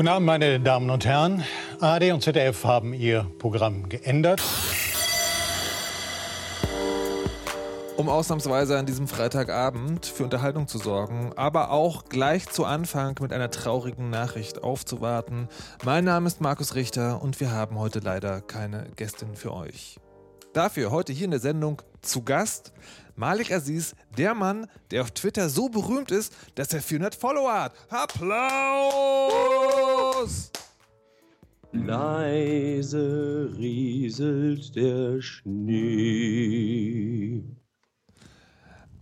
Guten Abend, meine Damen und Herren. ARD und ZDF haben ihr Programm geändert. Um ausnahmsweise an diesem Freitagabend für Unterhaltung zu sorgen, aber auch gleich zu Anfang mit einer traurigen Nachricht aufzuwarten. Mein Name ist Markus Richter und wir haben heute leider keine Gästin für euch. Dafür heute hier in der Sendung zu Gast Malik Aziz, der Mann, der auf Twitter so berühmt ist, dass er 400 Follower hat. Applaus! Leise rieselt der Schnee.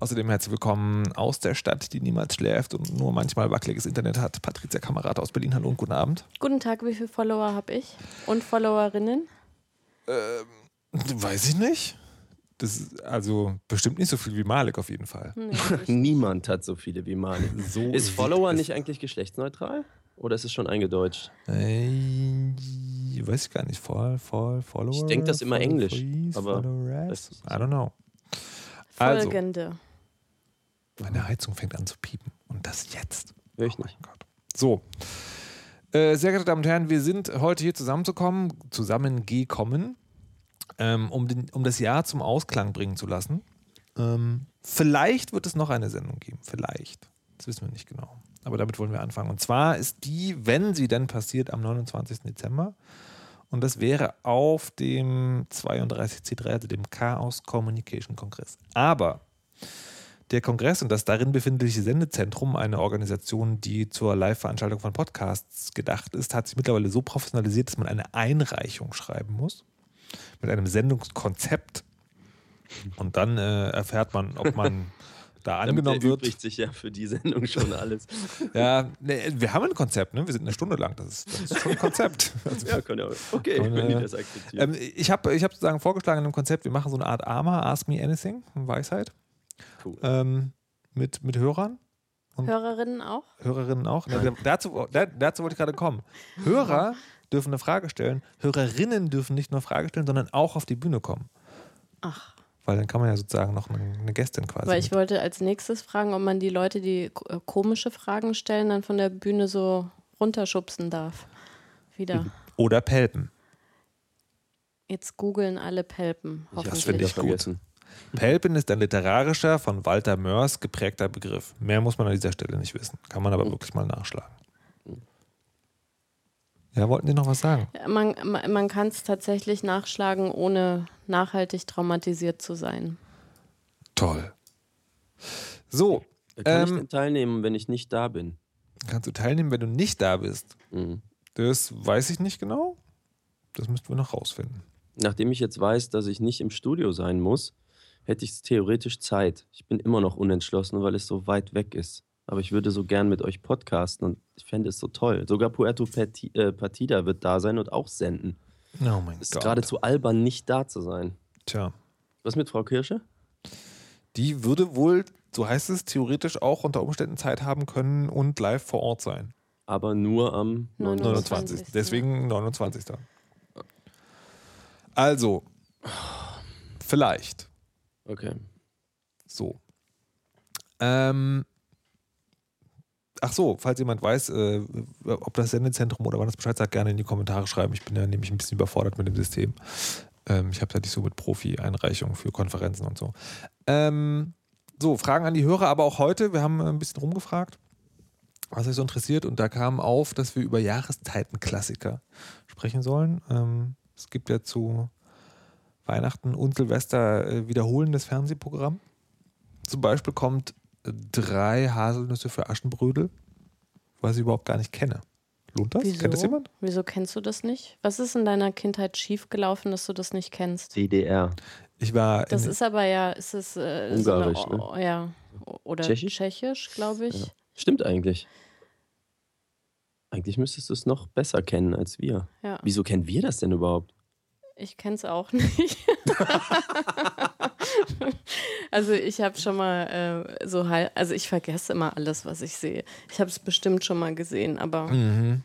Außerdem herzlich willkommen aus der Stadt, die niemals schläft und nur manchmal wackeliges Internet hat. Patricia Kamerad aus Berlin. Hallo und guten Abend. Guten Tag, wie viele Follower habe ich? Und Followerinnen? Ähm, weiß ich nicht. Das ist also bestimmt nicht so viel wie Malik auf jeden Fall. Nee. Niemand hat so viele wie Malik. So Ist Follower nicht eigentlich geschlechtsneutral? Oder ist es schon eingedeutscht? Äh, weiß ich gar nicht. Voll, voll, Follower. Ich denk das immer Englisch, freeze, aber follow das rest. ist- I don't know. Also, Folgende. meine Heizung fängt an zu piepen. Und das jetzt. Hör ich Oh mein nicht. Gott. So. Äh, sehr geehrte Damen und Herren, wir sind heute hier zusammenzukommen, zusammengekommen, ähm, um, den, um das Jahr zum Ausklang bringen zu lassen. Ähm, vielleicht wird es noch eine Sendung geben. Vielleicht. Das wissen wir nicht genau. Aber damit wollen wir anfangen. Und zwar ist die, wenn sie denn passiert, am 29. Dezember. Und das wäre auf dem 32C3, also dem Chaos Communication Kongress. Aber der Kongress und das darin befindliche Sendezentrum, eine Organisation, die zur Live-Veranstaltung von Podcasts gedacht ist, hat sich mittlerweile so professionalisiert, dass man eine Einreichung schreiben muss mit einem Sendungskonzept. Und dann äh, erfährt man, ob man da angenommen wird. erübrigt sich ja für die Sendung schon alles. Ja, ne, wir haben ein Konzept, ne? wir sind eine Stunde lang, das ist, das ist schon ein Konzept. Also, ja, kann ja. Okay, Und, wenn die äh, das akzeptieren. ähm, ich habe ich hab sozusagen vorgeschlagen in einem Konzept, wir machen so eine Art AMA, Ask Me Anything, Weisheit, cool. ähm, mit, mit Hörern. Hörerinnen auch? Hörerinnen auch. Dazu, da, dazu wollte ich gerade kommen. Hörer dürfen eine Frage stellen. Hörerinnen dürfen nicht nur Frage stellen, sondern auch auf die Bühne kommen. Ach, Weil dann kann man ja sozusagen noch eine, eine Gästin quasi. weil ich mit- wollte als nächstes fragen, ob man die Leute, die äh, komische Fragen stellen, dann von der Bühne so runterschubsen darf. Wieder. Oder Pelpen. Jetzt googeln alle Pelpen, das hoffentlich. finde ich gut. Pelpen ist ein literarischer, von Walter Mörs geprägter Begriff. Mehr muss man an dieser Stelle nicht wissen. Kann man aber Mhm. wirklich mal nachschlagen. Ja, wollten Sie noch was sagen? Man, man, man kann es tatsächlich nachschlagen, ohne nachhaltig traumatisiert zu sein. Toll. So, Kann ich Ähm, denn teilnehmen, wenn ich nicht da bin? kannst du teilnehmen, wenn du nicht da bist? Mhm. Das weiß ich nicht genau. Das müssten wir noch rausfinden. Nachdem ich jetzt weiß, dass ich nicht im Studio sein muss, hätte ich theoretisch Zeit. Ich bin immer noch unentschlossen, weil es so weit weg ist. Aber ich würde so gern mit euch podcasten und ich fände es so toll. Sogar Puerto äh, Partida wird da sein und auch senden. Oh mein Es ist Gott. geradezu albern, nicht da zu sein. Tja. Was mit Frau Kirsche? Die würde wohl, so heißt es, theoretisch auch unter Umständen Zeit haben können und live vor Ort sein. Aber nur am 29. 29. Deswegen 29. Also, vielleicht. Okay. So. Ähm, ach so, falls jemand weiß, äh, ob das Sendezentrum oder wann das Bescheid sagt, gerne in die Kommentare schreiben. Ich bin ja nämlich ein bisschen überfordert mit dem System. Ähm, ich habe ja nicht so mit Profi-Einreichungen für Konferenzen und so. Ähm, so, Fragen an die Hörer, aber auch heute. Wir haben äh, ein bisschen rumgefragt, was euch so interessiert. Und da kam auf, dass wir über Jahreszeitenklassiker sprechen sollen. Ähm, es gibt ja zu Weihnachten und Silvester äh, wiederholendes Fernsehprogramm. Zum Beispiel kommt drei Haselnüsse für Aschenbrödel, was ich überhaupt gar nicht kenne. Lohnt das? Wieso? Kennt das jemand? Wieso kennst du das nicht? Was ist in deiner Kindheit schiefgelaufen, dass du das nicht kennst? DDR. Ich war Das in, ist aber ja, ist es äh, Ungarisch, so eine, ne? ja. Oder Tschechisch? Tschechisch, glaube ich. Ja. Stimmt eigentlich. Eigentlich müsstest du es noch besser kennen als wir. Ja. Wieso kennen wir das denn überhaupt? Ich kenne es auch nicht. also ich habe schon mal äh, so halb, also ich vergesse immer alles, was ich sehe. Ich habe es bestimmt schon mal gesehen, aber Mhm.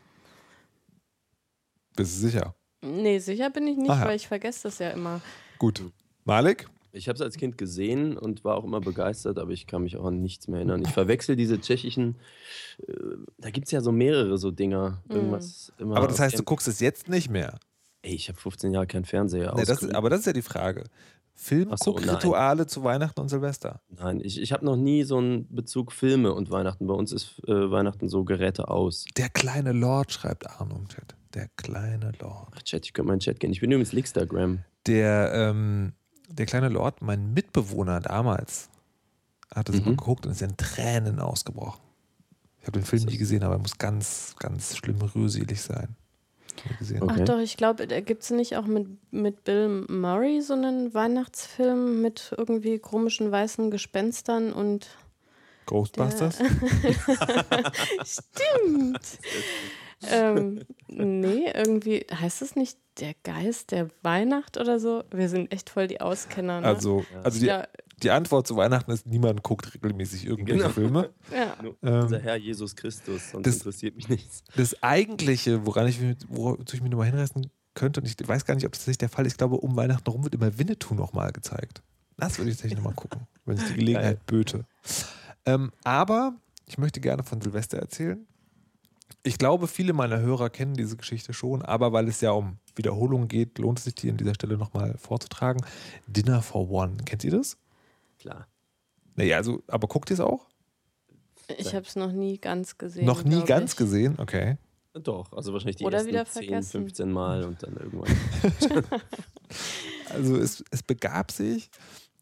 Bist du sicher? nee, sicher bin ich nicht, Ach ja. weil ich vergesse das ja immer. Gut. Malik? Ich habe es als Kind gesehen und war auch immer begeistert, aber ich kann mich auch an nichts mehr erinnern. Ich verwechsel diese tschechischen äh, Da gibt es ja so mehrere so Dinger. Irgendwas immer Aber das heißt, du guckst es jetzt nicht mehr. Ey, ich habe 15 Jahre keinen Fernseher. Nee, das ist, aber das ist ja die Frage. Film, Ach so, Guckrituale zu Weihnachten und Silvester. Nein, ich, ich habe noch nie so einen Bezug Filme und Weihnachten. Bei uns ist äh, Weihnachten so Geräte aus. Der kleine Lord, schreibt Arno im Chat. Der kleine Lord. Ach, Chat, ich könnte meinen Chat gehen. Ich bin übrigens Lickstagram. Der, ähm, der kleine Lord, mein Mitbewohner damals, hat es Mhm. mal geguckt und ist in Tränen ausgebrochen. Ich habe den Film nie gesehen, aber er muss ganz, ganz schlimm rührselig sein. Gesehen. Okay. Ach doch, ich glaube, da gibt es nicht auch mit, mit Bill Murray so einen Weihnachtsfilm mit irgendwie komischen weißen Gespenstern und Ghostbusters? Stimmt. ähm, nee, irgendwie heißt es nicht der Geist der Weihnacht oder so? Wir sind echt voll die Auskenner. Ne? Also, also die, ja, die Antwort zu Weihnachten ist, niemand guckt regelmäßig irgendwelche Genau. Filme. ja. Nur Ähm, unser Herr Jesus Christus, sonst das- interessiert mich nichts. Das eigentliche, woran ich, mich- wozu ich mich nochmal hinreißen könnte, und ich weiß gar nicht, ob das nicht der Fall ist, ich glaube, um Weihnachten rum wird immer Winnetou nochmal gezeigt. Das würde ich tatsächlich nochmal gucken, wenn sich die Gelegenheit böte. Ähm, aber ich möchte gerne von Silvester erzählen. Ich glaube, viele meiner Hörer kennen diese Geschichte schon, aber weil es ja um Wiederholung geht, lohnt es sich, die an dieser Stelle nochmal vorzutragen. Dinner for One. Kennt ihr das? Klar. Naja, also, aber guckt ihr es auch? Ich habe es noch nie ganz gesehen. Noch nie ganz ich. gesehen? Okay. Doch, also wahrscheinlich die Oder ersten wieder 10, vergessen. 15 Mal und dann irgendwann. Also es, es begab sich,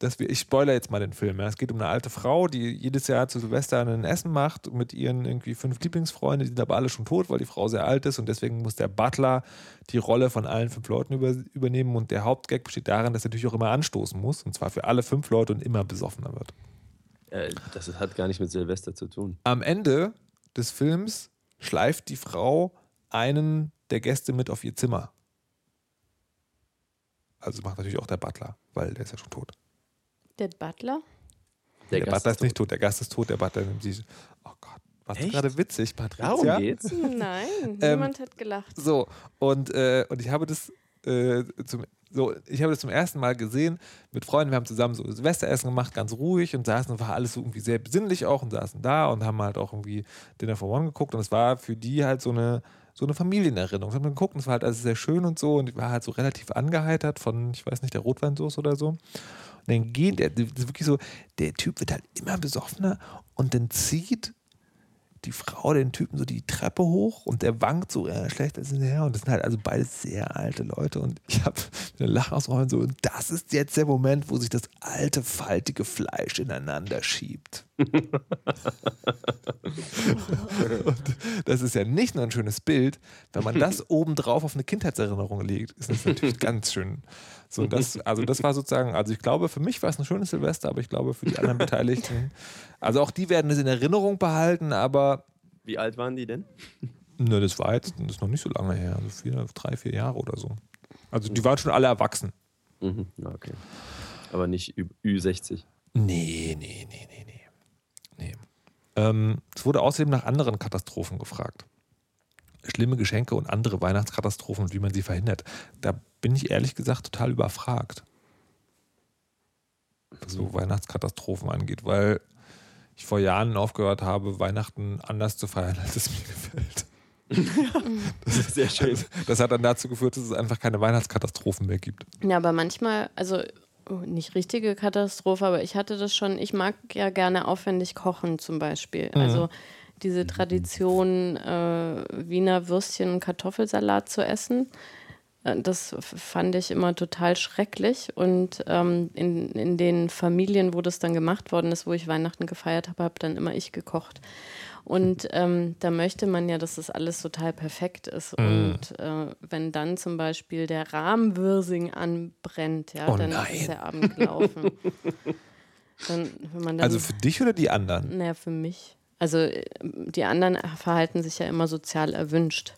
dass wir, ich spoilere jetzt mal den Film. Ja. Es geht um eine alte Frau, die jedes Jahr zu Silvester ein Essen macht mit ihren irgendwie fünf Lieblingsfreunden, die sind aber alle schon tot, weil die Frau sehr alt ist und deswegen muss der Butler die Rolle von allen fünf Leuten über, übernehmen und der Hauptgag besteht darin, dass er natürlich auch immer anstoßen muss und zwar für alle fünf Leute und immer besoffener wird. äh, das hat gar nicht mit Silvester zu tun. Am Ende des Films schleift die Frau einen der Gäste mit auf ihr Zimmer. Also macht natürlich auch der Butler, weil der ist ja schon tot. Der Butler? Der, Gast Butler ist tot. nicht tot, der Gast ist tot, der Butler nimmt sie. Oh Gott, war gerade witzig, Patricia? Darum geht's. Nein, Ähm, niemand hat gelacht. So, und, äh, und ich habe das äh, zum, so, ich habe das zum ersten Mal gesehen mit Freunden. Wir haben zusammen so Silvesteressen gemacht, ganz ruhig und saßen, war alles so irgendwie sehr besinnlich auch und saßen da und haben halt auch irgendwie Dinner for One geguckt und es war für die halt so eine, so eine Familienerinnerung. Wir haben geguckt und es war halt alles sehr schön und so und ich war halt so relativ angeheitert von, ich weiß nicht, der Rotweinsoße oder so. Und dann geht der, das ist wirklich so, der Typ wird halt immer besoffener und dann zieht die Frau den Typen so die Treppe hoch und der wankt so äh, schlecht als hinterher und das sind halt also beide sehr alte Leute und ich habe eine Lache so und das ist jetzt der Moment, wo sich das alte faltige Fleisch ineinander schiebt. und das ist ja nicht nur ein schönes Bild, wenn man das obendrauf auf eine Kindheitserinnerung legt, ist das natürlich ganz schön. So, das, also das war sozusagen, also ich glaube, für mich war es ein schönes Silvester, aber ich glaube für die anderen Beteiligten, also auch die werden es in Erinnerung behalten, aber Wie alt waren die denn? Ne, das war jetzt das ist noch nicht so lange her, also vier, drei, vier Jahre oder so. Also die waren schon alle erwachsen. Mhm. Okay. Aber nicht Ü Ü60. Nee, nee, nee, nee, nee. nee. Ähm, es wurde außerdem nach anderen Katastrophen gefragt. Schlimme Geschenke und andere Weihnachtskatastrophen und wie man sie verhindert. Da bin ich ehrlich gesagt total überfragt. Was so Weihnachtskatastrophen angeht, weil ich vor Jahren aufgehört habe, Weihnachten anders zu feiern, als es mir gefällt. Das ist sehr schön. Das hat dann dazu geführt, dass es einfach keine Weihnachtskatastrophen mehr gibt. Ja, aber manchmal, also oh, nicht richtige Katastrophe, aber ich hatte das schon, ich mag ja gerne aufwendig kochen zum Beispiel. Mhm. Also diese Tradition, äh, Wiener Würstchen und Kartoffelsalat zu essen, äh, das fand ich immer total schrecklich. Und ähm, in, in den Familien, wo das dann gemacht worden ist, wo ich Weihnachten gefeiert habe, habe dann immer ich gekocht. Und ähm, da möchte man ja, dass das alles total perfekt ist. Mhm. Und äh, wenn dann zum Beispiel der Rahmwirsing anbrennt, ja, Oh dann nein. ist der Abend gelaufen. dann, dann, Also für dich oder die anderen? naja, für mich. Also äh, die anderen verhalten sich ja immer sozial erwünscht.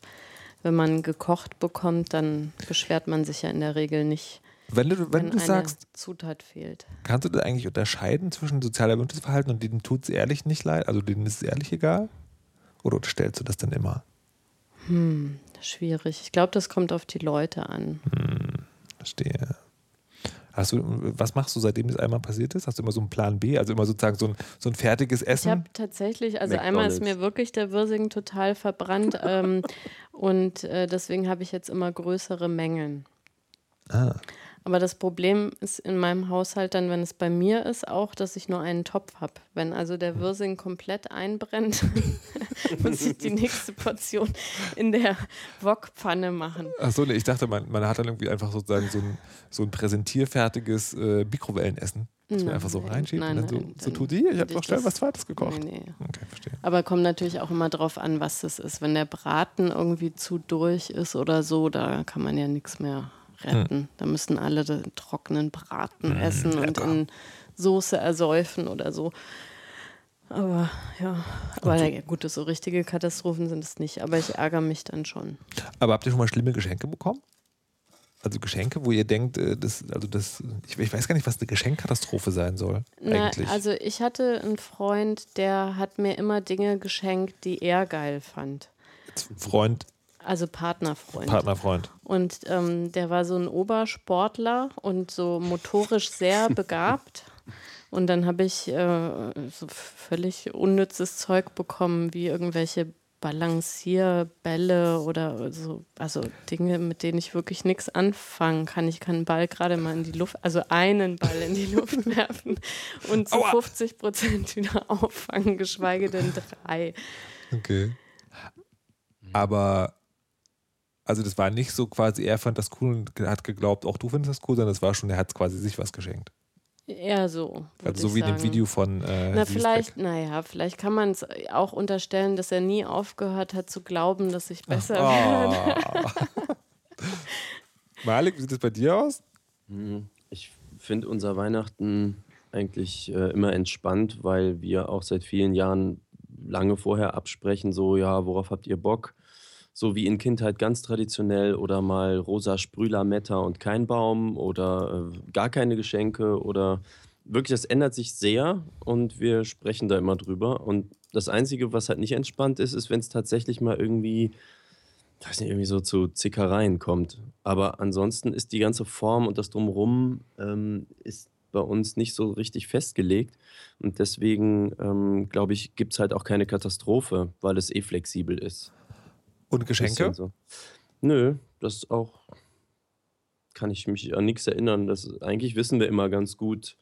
Wenn man gekocht bekommt, dann beschwert man sich ja in der Regel nicht, Wenn du, wenn wenn, du eine sagst, Zutat fehlt. kannst du das eigentlich unterscheiden zwischen sozial erwünschtes Verhalten und denen tut es ehrlich nicht leid, also denen ist es ehrlich egal? Oder stellst du das dann immer? Schwierig. Ich glaube, das kommt auf die Leute an. Verstehe. Hast du, was machst du, seitdem das einmal passiert ist? Hast du immer so einen Plan B, also immer sozusagen so ein, so ein fertiges Essen? Ich habe tatsächlich, also einmal ist mir wirklich der Wirsing total verbrannt ähm, und äh, deswegen habe ich jetzt immer größere Mengen. Ah. Aber das Problem ist in meinem Haushalt dann, wenn es bei mir ist, auch, dass ich nur einen Topf habe. Wenn also der Wirsing komplett einbrennt, muss ich die nächste Portion in der Wokpfanne machen. Achso, nee, ich dachte, man, man hat dann irgendwie einfach sozusagen so ein, so ein präsentierfertiges äh, Mikrowellenessen. Das man einfach so reinschiebt nein, und dann nein, so, so tut die. Ich habe noch schnell was Zweites gekocht. Nee, nee. Okay, verstehe. Aber kommt natürlich auch immer drauf an, was das ist. Wenn der Braten irgendwie zu durch ist oder so, da kann man ja nichts mehr retten. Da müssen alle den trockenen Braten essen und in Soße ersäufen oder so. Aber ja, aber ja, gut, so richtige Katastrophen sind es nicht. Aber ich ärgere mich dann schon. Aber habt ihr schon mal schlimme Geschenke bekommen? Also Geschenke, wo ihr denkt, äh, das, also das, ich, ich weiß gar nicht, was eine Geschenkkatastrophe sein soll. Na, eigentlich. also ich hatte einen Freund, der hat mir immer Dinge geschenkt, die er geil fand. Freund, Also Partnerfreund. Partnerfreund. Und ähm, der war so ein Obersportler und so motorisch sehr begabt. Und dann habe ich äh, so völlig unnützes Zeug bekommen, wie irgendwelche Balancierbälle oder so, also Dinge, mit denen ich wirklich nichts anfangen kann. Ich kann einen Ball gerade mal in die Luft, also einen Ball in die Luft werfen und zu Aua. 50 Prozent wieder auffangen, geschweige denn drei. Okay. Aber, also das war nicht so quasi, er fand das cool und hat geglaubt, auch du findest das cool, sondern es war schon, er hat quasi sich was geschenkt. Eher so. Also so ich wie in dem sagen. Video von äh, Na, vielleicht, naja, vielleicht kann man es auch unterstellen, dass er nie aufgehört hat zu glauben, dass ich besser werde. Oh. Malik, wie sieht das bei dir aus? Mhm. Ich finde unser Weihnachten eigentlich äh, immer entspannt, weil wir auch seit vielen Jahren lange vorher absprechen, so, ja, worauf habt ihr Bock? So wie in Kindheit ganz traditionell oder mal rosa Sprühlametta und kein Baum oder äh, gar keine Geschenke oder wirklich, das ändert sich sehr und wir sprechen da immer drüber. Und das Einzige, was halt nicht entspannt ist, ist, wenn es tatsächlich mal irgendwie ich weiß nicht, irgendwie so zu Zickereien kommt. Aber ansonsten ist die ganze Form und das Drumherum ähm, ist bei uns nicht so richtig festgelegt. Und deswegen, ähm, glaube ich, gibt es halt auch keine Katastrophe, weil es eh flexibel ist. Und Geschenke? So. Nö, das ist auch, kann ich mich an nichts erinnern. Das, eigentlich wissen wir immer ganz gut.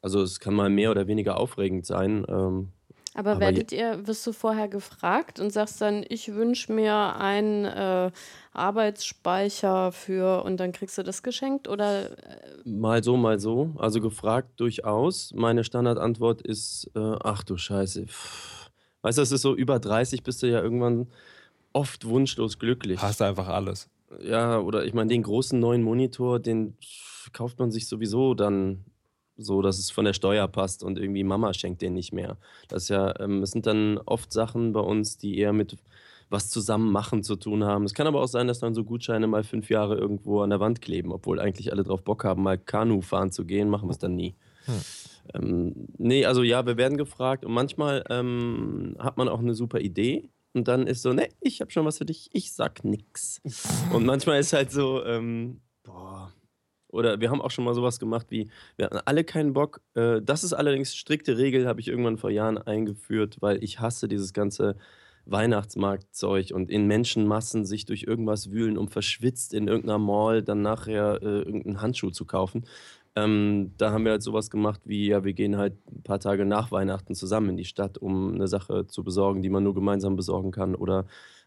Also es kann mal mehr oder weniger aufregend sein. Ähm, Aber, Aber werdet ihr, wirst du vorher gefragt und sagst dann, ich wünsche mir einen äh, Arbeitsspeicher für und dann kriegst du das geschenkt oder äh, Mal so, mal so. Also gefragt durchaus. Meine Standardantwort ist, äh, ach du Scheiße. Pff. Weißt du, es ist so über 30 bist du ja irgendwann oft wunschlos glücklich. Hast du einfach alles. Ja, oder ich meine, den großen neuen Monitor, den kauft man sich sowieso dann so, dass es von der Steuer passt und irgendwie Mama schenkt den nicht mehr. Das ist ja, ähm, es sind dann oft Sachen bei uns, die eher mit was zusammen machen zu tun haben. Es kann aber auch sein, dass dann so Gutscheine mal fünf Jahre irgendwo an der Wand kleben, obwohl eigentlich alle drauf Bock haben, mal Kanu fahren zu gehen, machen wir es dann nie. Ähm, nee, also ja, wir werden gefragt und manchmal ähm, hat man auch eine super Idee und dann ist so, ne, ich habe schon was für dich, ich sag nix. und manchmal ist halt so, ähm, boah, oder wir haben auch schon mal sowas gemacht wie, wir hatten alle keinen Bock. Äh, das ist allerdings strikte Regel, habe ich irgendwann vor Jahren eingeführt, weil ich hasse dieses ganze Weihnachtsmarktzeug und in Menschenmassen sich durch irgendwas wühlen, um verschwitzt in irgendeiner Mall dann nachher äh, irgendeinen Handschuh zu kaufen. Ähm, da haben wir halt sowas gemacht wie, ja, wir gehen halt ein paar Tage nach Weihnachten zusammen in die Stadt, um eine Sache zu besorgen, die man nur gemeinsam besorgen kann. Oder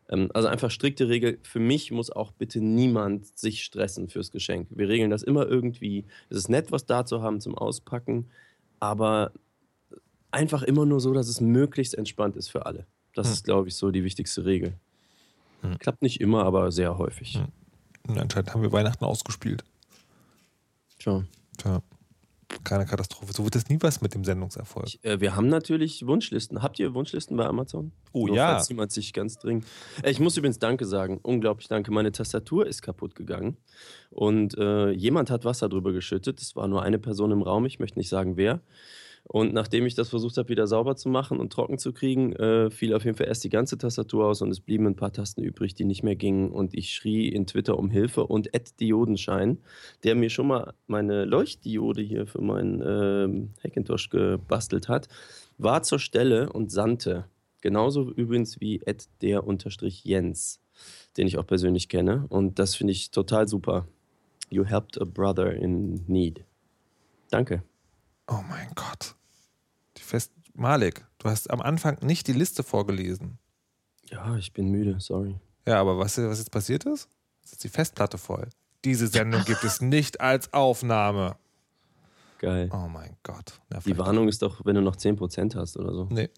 ähm, also einfach strikte Regel. Für mich muss auch bitte niemand sich stressen fürs Geschenk. Wir regeln das immer irgendwie. Es ist nett, was da zu haben zum Auspacken, aber einfach immer nur so, dass es möglichst entspannt ist für alle. Das Hm. ist, glaube ich, so die wichtigste Regel. Hm. Klappt nicht immer, aber sehr häufig. Hm. Anscheinend haben wir Weihnachten ausgespielt. Tja. Tja. Keine Katastrophe. So wird das nie was mit dem Sendungserfolg. Ich, äh, wir haben natürlich Wunschlisten. Habt ihr Wunschlisten bei Amazon? Oh Nur ja. Falls jemand sich ganz dringend. Äh, Ich muss übrigens Danke sagen. Unglaublich danke. Meine Tastatur ist kaputt gegangen. Und äh, jemand hat Wasser drüber geschüttet. Es war nur eine Person im Raum. Ich möchte nicht sagen, wer. Und nachdem ich das versucht habe, wieder sauber zu machen und trocken zu kriegen, äh, fiel auf jeden Fall erst die ganze Tastatur aus und es blieben ein paar Tasten übrig, die nicht mehr gingen. Und ich schrie in Twitter um Hilfe und Ed Diodenschein, der mir schon mal meine Leuchtdiode hier für meinen ähm, Hackintosh gebastelt hat, war zur Stelle und sandte. Genauso übrigens wie Ed der Unterstrich Jens, den ich auch persönlich kenne. Und das finde ich total super. You helped a brother in need. Danke. Oh mein Gott. Fest Malik, du hast am Anfang nicht die Liste vorgelesen. Ja, ich bin müde, sorry. Ja, aber was, was jetzt passiert ist? Jetzt ist die Festplatte voll. Diese Sendung gibt es nicht als Aufnahme. Geil. Oh mein Gott. Ja, Die Warnung ist doch, wenn du noch 10% hast oder so. Nee.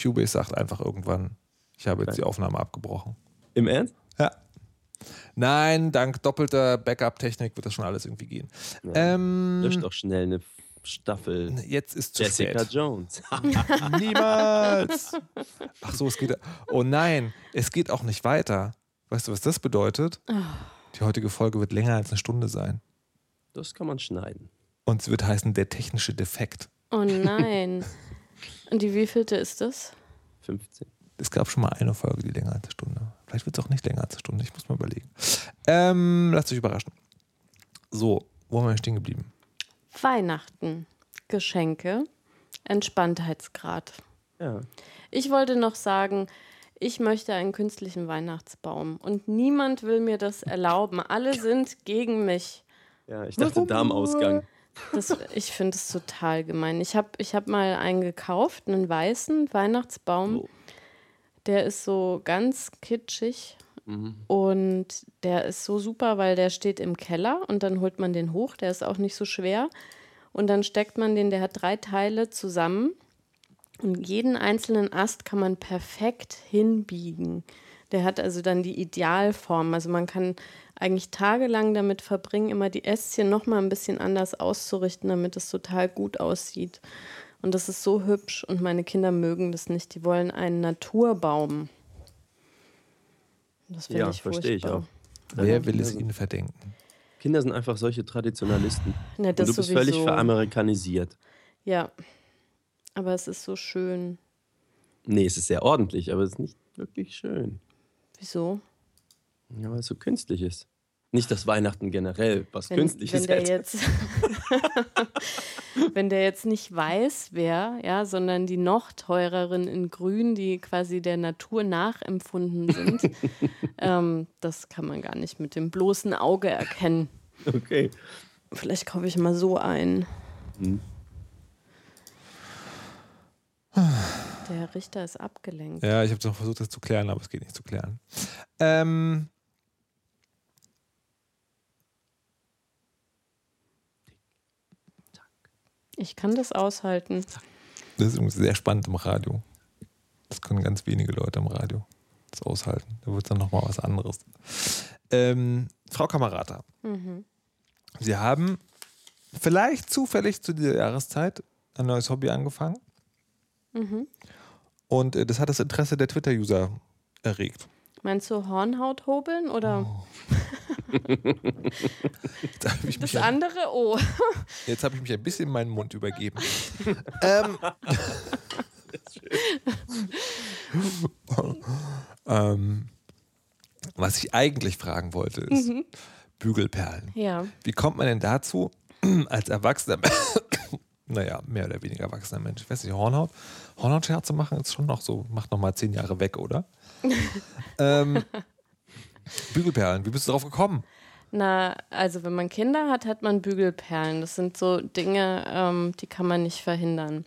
Cubase sagt einfach irgendwann, ich habe jetzt Geil. die Aufnahme abgebrochen. Im Ernst? Ja. Nein, dank doppelter Backup-Technik wird das schon alles irgendwie gehen. Ja. Ähm, Lösch doch schnell eine Staffel jetzt ist zu Jessica spät. Jones. Niemals. Ach so, es geht. Oh nein, es geht auch nicht weiter. Weißt du, was das bedeutet? Die heutige Folge wird länger als eine Stunde sein. Das kann man schneiden. Und sie wird heißen Der technische Defekt. Oh nein. Und die wievielte ist das? 15. Es gab schon mal eine Folge, die länger als eine Stunde. war. Vielleicht wird es auch nicht länger als eine Stunde. Ich muss mal überlegen. Ähm, lasst euch überraschen. So, wo haben wir stehen geblieben? Weihnachten. Geschenke. Entspanntheitsgrad. Ja. Ich wollte noch sagen, ich möchte einen künstlichen Weihnachtsbaum und niemand will mir das erlauben. Alle sind gegen mich. Ja, ich dachte Darmausgang. Das, ich finde es total gemein. Ich habe ich hab mal einen gekauft, einen weißen Weihnachtsbaum. Oh. Der ist so ganz kitschig Mhm. und der ist so super, weil der steht im Keller und dann holt man den hoch. Der ist auch nicht so schwer. Und dann steckt man den, der hat drei Teile zusammen. Und jeden einzelnen Ast kann man perfekt hinbiegen. Der hat also dann die Idealform. Also man kann eigentlich tagelang damit verbringen, immer die Ästchen noch mal ein bisschen anders auszurichten, damit es total gut aussieht. Und das ist so hübsch und meine Kinder mögen das nicht. Die wollen einen Naturbaum. Das finde Ja, ich verstehe ich auch. Wer will es Kinder Ihnen verdenken? Kinder sind einfach solche Traditionalisten. Na, du bist völlig veramerikanisiert. Ja, aber es ist so schön. Nee, es ist sehr ordentlich, aber es ist nicht wirklich schön. Wieso? Ja, weil es so künstlich ist. Nicht das Weihnachten generell, was Wenn, künstlich wenn ist. der hätte. jetzt, wenn der jetzt nicht weiß wäre, ja, sondern die noch teureren in Grün, die quasi der Natur nachempfunden sind, ähm, das kann man gar nicht mit dem bloßen Auge erkennen. Okay. Vielleicht kaufe ich mal so einen. Hm. Der Richter ist abgelenkt. Ja, ich habe noch versucht, das zu klären, aber es geht nicht zu klären. Ähm, Ich kann das aushalten. das ist übrigens sehr spannend im Radio. Das können ganz wenige Leute im Radio das aushalten. Da wird dann nochmal was anderes. Ähm, Frau Kamerata, Mhm. Sie haben vielleicht zufällig zu dieser Jahreszeit ein neues Hobby angefangen. Mhm. Und äh, das hat das Interesse der Twitter-User erregt. Meinst du Hornhaut hobeln oder Oh. Habe das ein- andere? Oh. jetzt hab ich mich ein bisschen in meinen Mund übergeben. ähm, ähm, was ich eigentlich fragen wollte, ist Bügelperlen. Ja. Wie kommt man denn dazu, als Erwachsener, naja, mehr oder weniger erwachsener Mensch, ich weiß nicht, Hornhaut, Hornhautscherze machen ist schon noch so, macht noch mal zehn Jahre weg, oder? ähm, Bügelperlen, wie bist du drauf gekommen? Na, also wenn man Kinder hat, hat man Bügelperlen. Das sind so Dinge, ähm, die kann man nicht verhindern.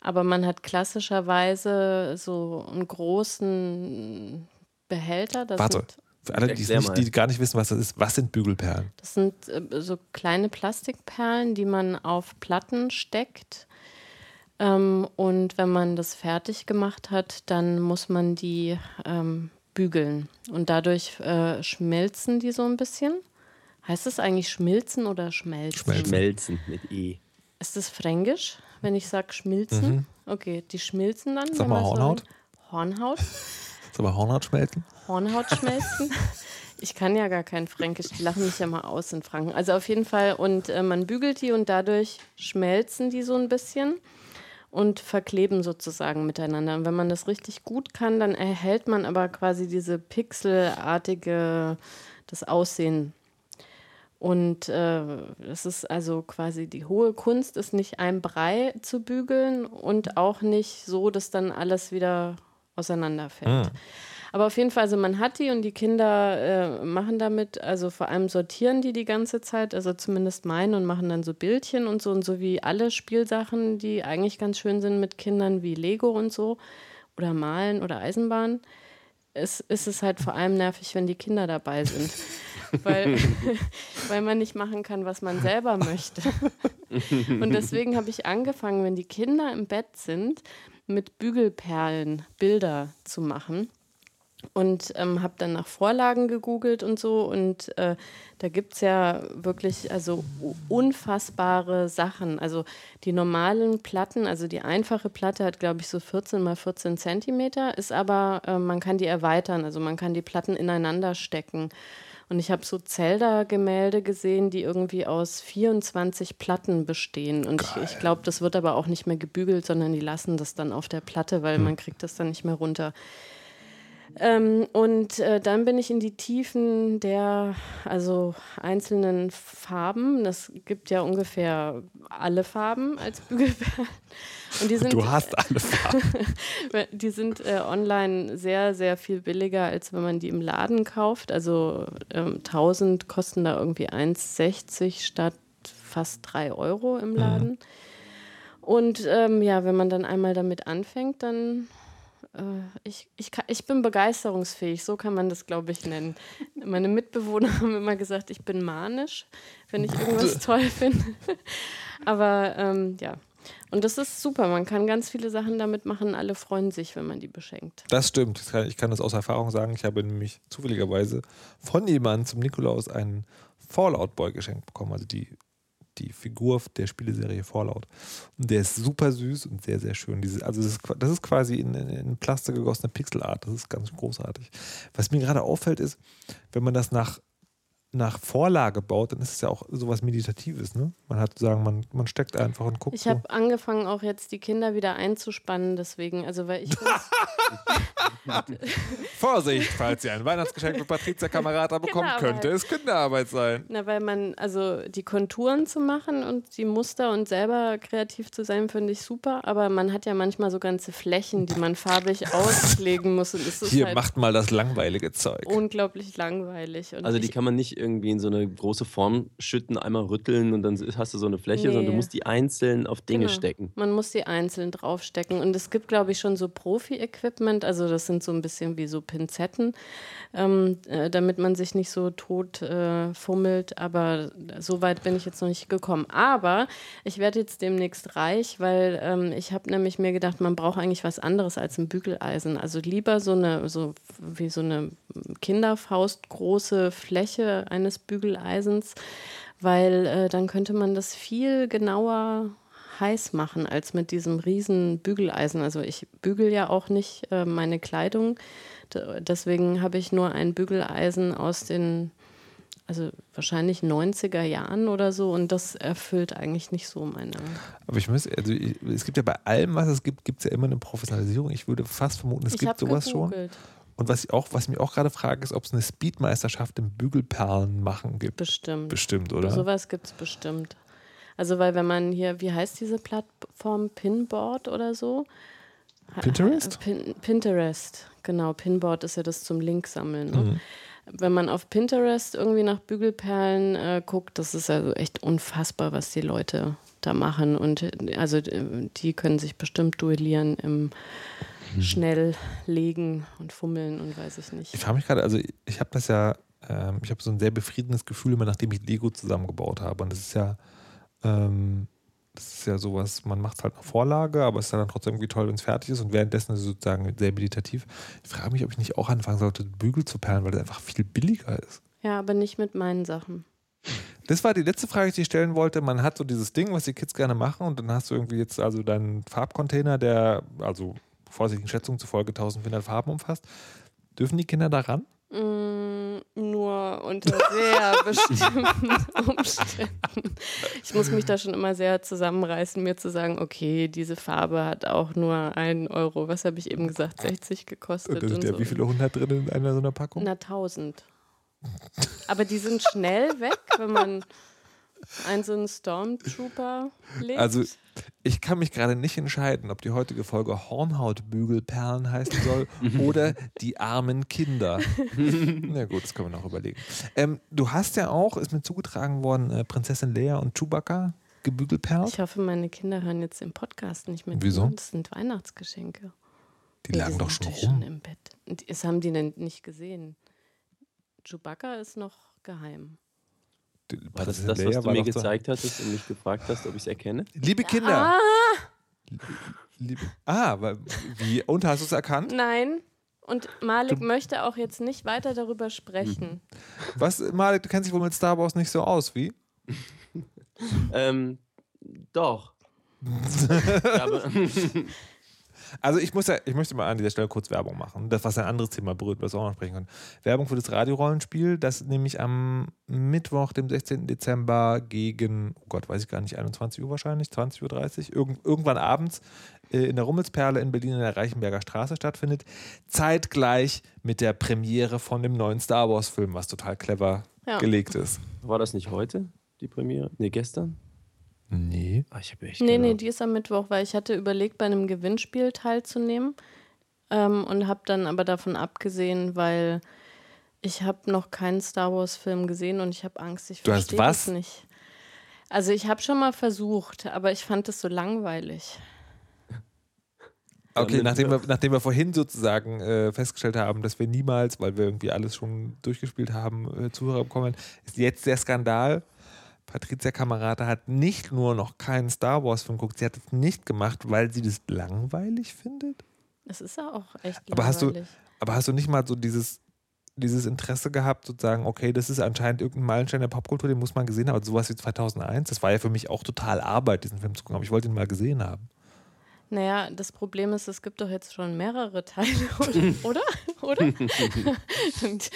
Aber man hat klassischerweise so einen großen Behälter. Das Warte, Sind, für alle, die, nicht, die gar nicht wissen, was das ist, was sind Bügelperlen? das sind äh, so kleine Plastikperlen, die man auf Platten steckt. Ähm, und wenn man das fertig gemacht hat, dann muss man die ähm, bügeln. Und dadurch äh, schmelzen die so ein bisschen. Heißt es eigentlich schmilzen oder schmelzen? Schmelzen. Schmelzen mit E. Ist das fränkisch, wenn ich sage schmilzen? Okay, die schmilzen dann. Sag mal man so- Hornhaut. Soll man Hornhaut schmelzen? Hornhaut schmelzen? Ich kann ja gar kein Fränkisch, die lachen mich ja mal aus in Franken. Also auf jeden Fall, und äh, man bügelt die und dadurch schmelzen die so ein bisschen. und verkleben sozusagen miteinander. Und wenn man das richtig gut kann, dann erhält man aber quasi diese pixelartige, das Aussehen. Und äh, es ist also quasi die hohe Kunst, ist nicht ein Brei zu bügeln und auch nicht so, dass dann alles wieder auseinanderfällt. Mhm. Aber auf jeden Fall, also man hat die und die Kinder äh, machen damit, also vor allem sortieren die die ganze Zeit, also zumindest meine und machen dann so Bildchen und so und so wie alle Spielsachen, die eigentlich ganz schön sind mit Kindern wie Lego und so oder Malen oder Eisenbahn. Es ist es halt vor allem nervig, wenn die Kinder dabei sind. weil, weil man nicht machen kann, was man selber möchte. Und deswegen habe ich angefangen, wenn die Kinder im Bett sind, mit Bügelperlen Bilder zu machen und ähm, habe dann nach Vorlagen gegoogelt und so und äh, da gibt es ja wirklich also unfassbare Sachen. Also die normalen Platten, also die einfache Platte hat glaube ich so 14 mal 14 Zentimeter, ist aber, äh, man kann die erweitern, also man kann die Platten ineinander stecken. Und ich habe so Zelda-Gemälde gesehen, die irgendwie aus 24 Platten bestehen. Und Geil. ich, ich glaube, das wird aber auch nicht mehr gebügelt, sondern die lassen das dann auf der Platte, weil hm. man kriegt das dann nicht mehr runter. Ähm, und äh, dann bin ich in die Tiefen der also einzelnen Farben. Das gibt ja ungefähr alle Farben als Bügelperlen. Und die sind, du hast alle Farben. die sind äh, online sehr, sehr viel billiger, als wenn man die im Laden kauft. Also ähm, 1000 kosten da irgendwie 1,60 statt fast 3 Euro im Laden. Mhm. Und ähm, ja, wenn man dann einmal damit anfängt, dann ich, ich, kann, ich bin begeisterungsfähig, so kann man das, glaube ich, nennen. Meine Mitbewohner haben immer gesagt, ich bin manisch, wenn ich irgendwas toll finde. Aber ähm, ja. Und das ist super. Man kann ganz viele Sachen damit machen. Alle freuen sich, wenn man die beschenkt. Das stimmt. Ich kann das aus Erfahrung sagen. Ich habe nämlich zufälligerweise von jemandem zum Nikolaus einen Fallout Boy geschenkt bekommen. Also die die Figur der Spieleserie Fallout. Und der ist super süß und sehr, sehr schön. Diese, also das ist, das ist quasi in, in Plaste gegossene Pixelart. Das ist ganz großartig. Was mir gerade auffällt, ist, wenn man das nach nach Vorlage baut, dann ist es ja auch sowas Meditatives. Ne? Man hat sagen, man, man steckt einfach und guckt. Ich habe so. angefangen, auch jetzt die Kinder wieder einzuspannen, deswegen, also weil ich. Vorsicht, falls ihr ein Weihnachtsgeschenk mit Patricia Kamerata bekommt, könnte es Kinderarbeit sein. Na, weil man, also die Konturen zu machen und die Muster und selber kreativ zu sein, finde ich super, aber man hat ja manchmal so ganze Flächen, die man farbig auslegen muss. Und es Hier, halt macht mal das langweilige Zeug. Unglaublich langweilig. Und also die kann man nicht irgendwie in so eine große Form schütten, einmal rütteln und dann hast du so eine Fläche, nee. sondern du musst die einzeln auf Dinge genau. stecken. Man muss die einzeln draufstecken. Und es gibt, glaube ich, schon so Profi-Equipment, also das sind so ein bisschen wie so Pinzetten, ähm, äh, damit man sich nicht so tot äh, fummelt. Aber so weit bin ich jetzt noch nicht gekommen. Aber ich werde jetzt demnächst reich, weil ähm, ich habe nämlich mir gedacht, man braucht eigentlich was anderes als ein Bügeleisen. Also lieber so eine, so wie so eine Kinderfaust große Fläche eines Bügeleisens, weil äh, dann könnte man das viel genauer heiß machen als mit diesem riesen Bügeleisen. Also ich bügel ja auch nicht äh, meine Kleidung. deswegen habe ich nur ein Bügeleisen aus den, also wahrscheinlich 90er Jahren oder so und das erfüllt eigentlich nicht so meine. Aber ich muss, also ich, es gibt ja bei allem, was es gibt, gibt es ja immer eine Professionalisierung. Ich würde fast vermuten, es ich gibt sowas gegoogelt. schon. Und was ich auch, was ich mich auch gerade frage, ist, ob es eine Speedmeisterschaft im Bügelperlen machen gibt. Bestimmt. Bestimmt, oder? Sowas gibt es bestimmt. Also, weil wenn man hier, wie heißt diese Plattform? Pinboard oder so? Pinterest? Pin, Pinterest, genau. Pinboard ist ja das zum Link sammeln. Ne? Mhm. Wenn man auf Pinterest irgendwie nach Bügelperlen äh, guckt, das ist also echt unfassbar, was die Leute da machen. Und also die können sich bestimmt duellieren im Mhm. schnell legen und fummeln und weiß ich nicht. Ich frage mich gerade, also ich habe das ja, ähm, ich habe so ein sehr befriedendes Gefühl immer, nachdem ich Lego zusammengebaut habe. Und das ist ja, ähm, das ist ja sowas, man macht es halt nach Vorlage, aber es ist dann trotzdem irgendwie toll, wenn es fertig ist und währenddessen ist es sozusagen sehr meditativ. Ich frage mich, ob ich nicht auch anfangen sollte, Bügel zu perlen, weil das einfach viel billiger ist. Ja, aber nicht mit meinen Sachen. Das war die letzte Frage, die ich stellen wollte. Man hat so dieses Ding, was die Kids gerne machen, und dann hast du irgendwie jetzt also deinen Farbcontainer, der also vorsichtigen Schätzungen zufolge 1500 Farben umfasst. Dürfen die Kinder daran? Mm, nur unter sehr bestimmten Umständen. Ich muss mich da schon immer sehr zusammenreißen, mir zu sagen, okay, diese Farbe hat auch nur einen Euro, was habe ich eben gesagt, 60 gekostet. Und und ja so. wie viele hundert drin in einer so einer Packung? Na, 1000. Aber die sind schnell weg, wenn man einen so einen Stormtrooper legt. Also ich kann mich gerade nicht entscheiden, ob die heutige Folge Hornhautbügelperlen heißen soll oder die armen Kinder. Na gut, das können wir noch überlegen. Ähm, du hast ja auch, ist mir zugetragen worden, äh, Prinzessin Leia und Chewbacca gebügelperlt. ich hoffe, meine Kinder hören jetzt den Podcast nicht mit. Wieso? Das sind Weihnachtsgeschenke. Die Nee, lagen sind doch schon rum. im Bett. Und das haben die denn nicht gesehen. Chewbacca ist noch geheim. War das das, Leia was du mir gezeigt hattest und mich gefragt hast, ob ich es erkenne? Liebe Kinder. Liebe, ah, wie? Und hast du es erkannt? Nein. Und Malik möchte auch jetzt nicht weiter darüber sprechen. Was, Malik, du kennst dich wohl mit Star Wars nicht so aus, wie? Ähm, doch. Also ich muss ja, ich möchte mal an dieser Stelle kurz Werbung machen. Das, was ein anderes Thema berührt, was wir auch noch sprechen können. Werbung für das Radiorollenspiel, das nämlich am Mittwoch, dem 16. Dezember gegen, oh Gott, weiß ich gar nicht, 21 Uhr wahrscheinlich, 20.30 Uhr, irgend, irgendwann abends äh, in der Rummelsperle in Berlin in der Reichenberger Straße stattfindet. Zeitgleich mit der Premiere von dem neuen Star Wars Film, was total clever Ja. gelegt ist. war das nicht heute, die Premiere? Nee, gestern? Nee. Ah, ich habe echt Nee, keine nee, die ist am Mittwoch, weil ich hatte überlegt, bei einem Gewinnspiel teilzunehmen ähm, und habe dann aber davon abgesehen, weil ich habe noch keinen Star Wars-Film gesehen und ich habe Angst, ich verstehe was? es nicht. Also ich habe schon mal versucht, aber ich fand es so langweilig. Okay, nachdem wir, nachdem wir vorhin sozusagen äh, festgestellt haben, dass wir niemals, weil wir irgendwie alles schon durchgespielt haben, äh, Zuhörer bekommen, ist jetzt der Skandal. Patricia Kamerata hat nicht nur noch keinen Star Wars-Film geguckt, sie hat es nicht gemacht, weil sie das langweilig findet. Es ist ja auch echt Aber hast du- langweilig. Aber hast du nicht mal so dieses, dieses Interesse gehabt, sozusagen, okay, das ist anscheinend irgendein Meilenstein der Popkultur, den muss man gesehen haben. Also sowas wie 2001, das war ja für mich auch total Arbeit, diesen Film zu gucken, aber ich wollte ihn mal gesehen haben. Naja, das Problem ist, es gibt doch jetzt schon mehrere Teile, oder? Oder? Und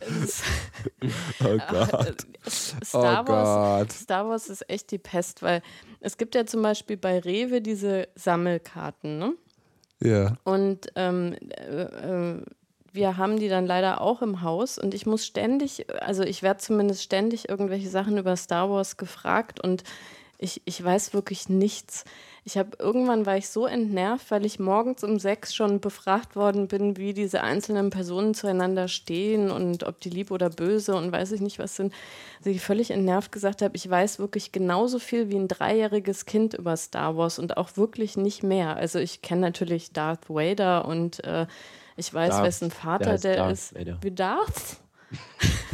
es- Oh Star, oh Wars, Gott. Star Wars ist echt die Pest, weil es gibt ja zum Beispiel bei Rewe diese Sammelkarten, ne? Ja. Und ähm, äh, äh, wir haben die dann leider auch im Haus und ich muss ständig, also ich werde zumindest ständig irgendwelche Sachen über Star Wars gefragt und ich, ich weiß wirklich nichts. Ich habe irgendwann war ich so entnervt, weil ich morgens um sechs schon befragt worden bin, wie diese einzelnen Personen zueinander stehen und ob die lieb oder böse und weiß ich nicht was sind. Also ich völlig entnervt gesagt habe, ich weiß wirklich genauso viel wie ein dreijähriges Kind über Star Wars und auch wirklich nicht mehr. Also ich kenne natürlich Darth Vader und äh, ich weiß, Darth. wessen Vater Der der, ist. Vader. Wie Darth?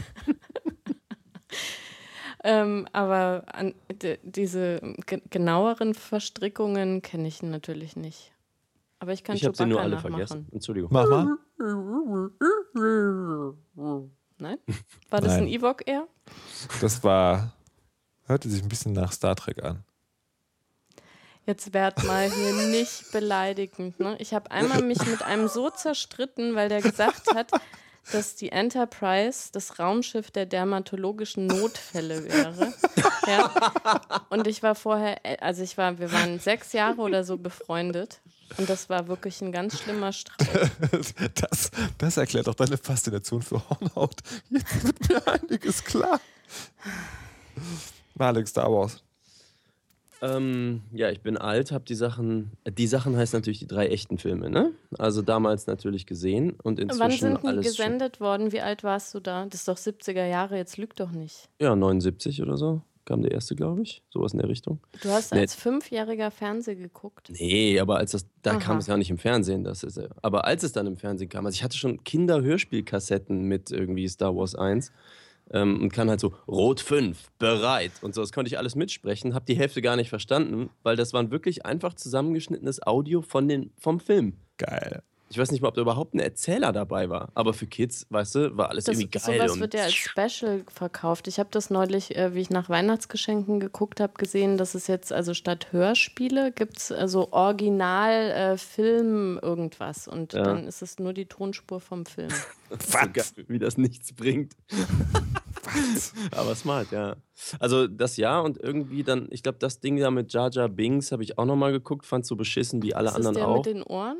ähm, aber an, diese ge genaueren Verstrickungen kenne ich natürlich nicht. Aber ich kann Ich habe sie nur Chewbacca alle nachmachen. vergessen. Entschuldigung. Mach mal. Nein? War das Nein. ein Ewok eher? Das war, hörte sich ein bisschen nach Star Trek an. Jetzt werd mal hier nicht beleidigend. Ne? Ich habe einmal mich mit einem so zerstritten, weil der gesagt hat, dass die Enterprise das Raumschiff der dermatologischen Notfälle wäre. Ja. Und ich war vorher, also ich war, wir waren sechs Jahre oder so befreundet. Und das war wirklich ein ganz schlimmer Streit. Das, das erklärt auch deine Faszination für Hornhaut. Jetzt wird mir einiges klar. Malik, Star Wars. Ähm, ja, ich bin alt, habe die Sachen. Die Sachen heißt natürlich die drei echten Filme, ne? Also damals natürlich gesehen und inzwischen Wann sind die alles. gesendet worden? Wie alt warst du da? Das ist doch 70er Jahre, jetzt lüg doch nicht. Ja, 79 oder so kam der erste, glaube ich. Sowas in der Richtung. Du hast Nee. als Fünfjähriger Fernsehen geguckt. Nee, aber als das, da Aha. kam es ja nicht im Fernsehen. Das ist, aber als es dann im Fernsehen kam, also ich hatte schon Kinderhörspielkassetten mit irgendwie Star Wars 1 ähm, und kann halt so Rot 5, bereit und so. Das konnte ich alles mitsprechen, habe die Hälfte gar nicht verstanden, weil das waren wirklich einfach zusammengeschnittenes Audio von den, vom Film. Geil. Ich weiß nicht mal, ob da überhaupt ein Erzähler dabei war. Aber für Kids, weißt du, war alles Das, irgendwie geil. sowas und wird ja als Special verkauft. Ich habe das neulich, äh, wie ich nach Weihnachtsgeschenken geguckt habe, gesehen, dass es jetzt also statt Hörspiele gibt es also Original äh, Film irgendwas und Ja. dann ist es nur die Tonspur vom Film. geil, wie das nichts bringt. Aber smart, ja. Also das ja und irgendwie dann, ich glaube, das Ding da mit Jar Jar Bings habe ich auch nochmal geguckt, fand so beschissen wie alle ist das anderen der auch. mit den Ohren?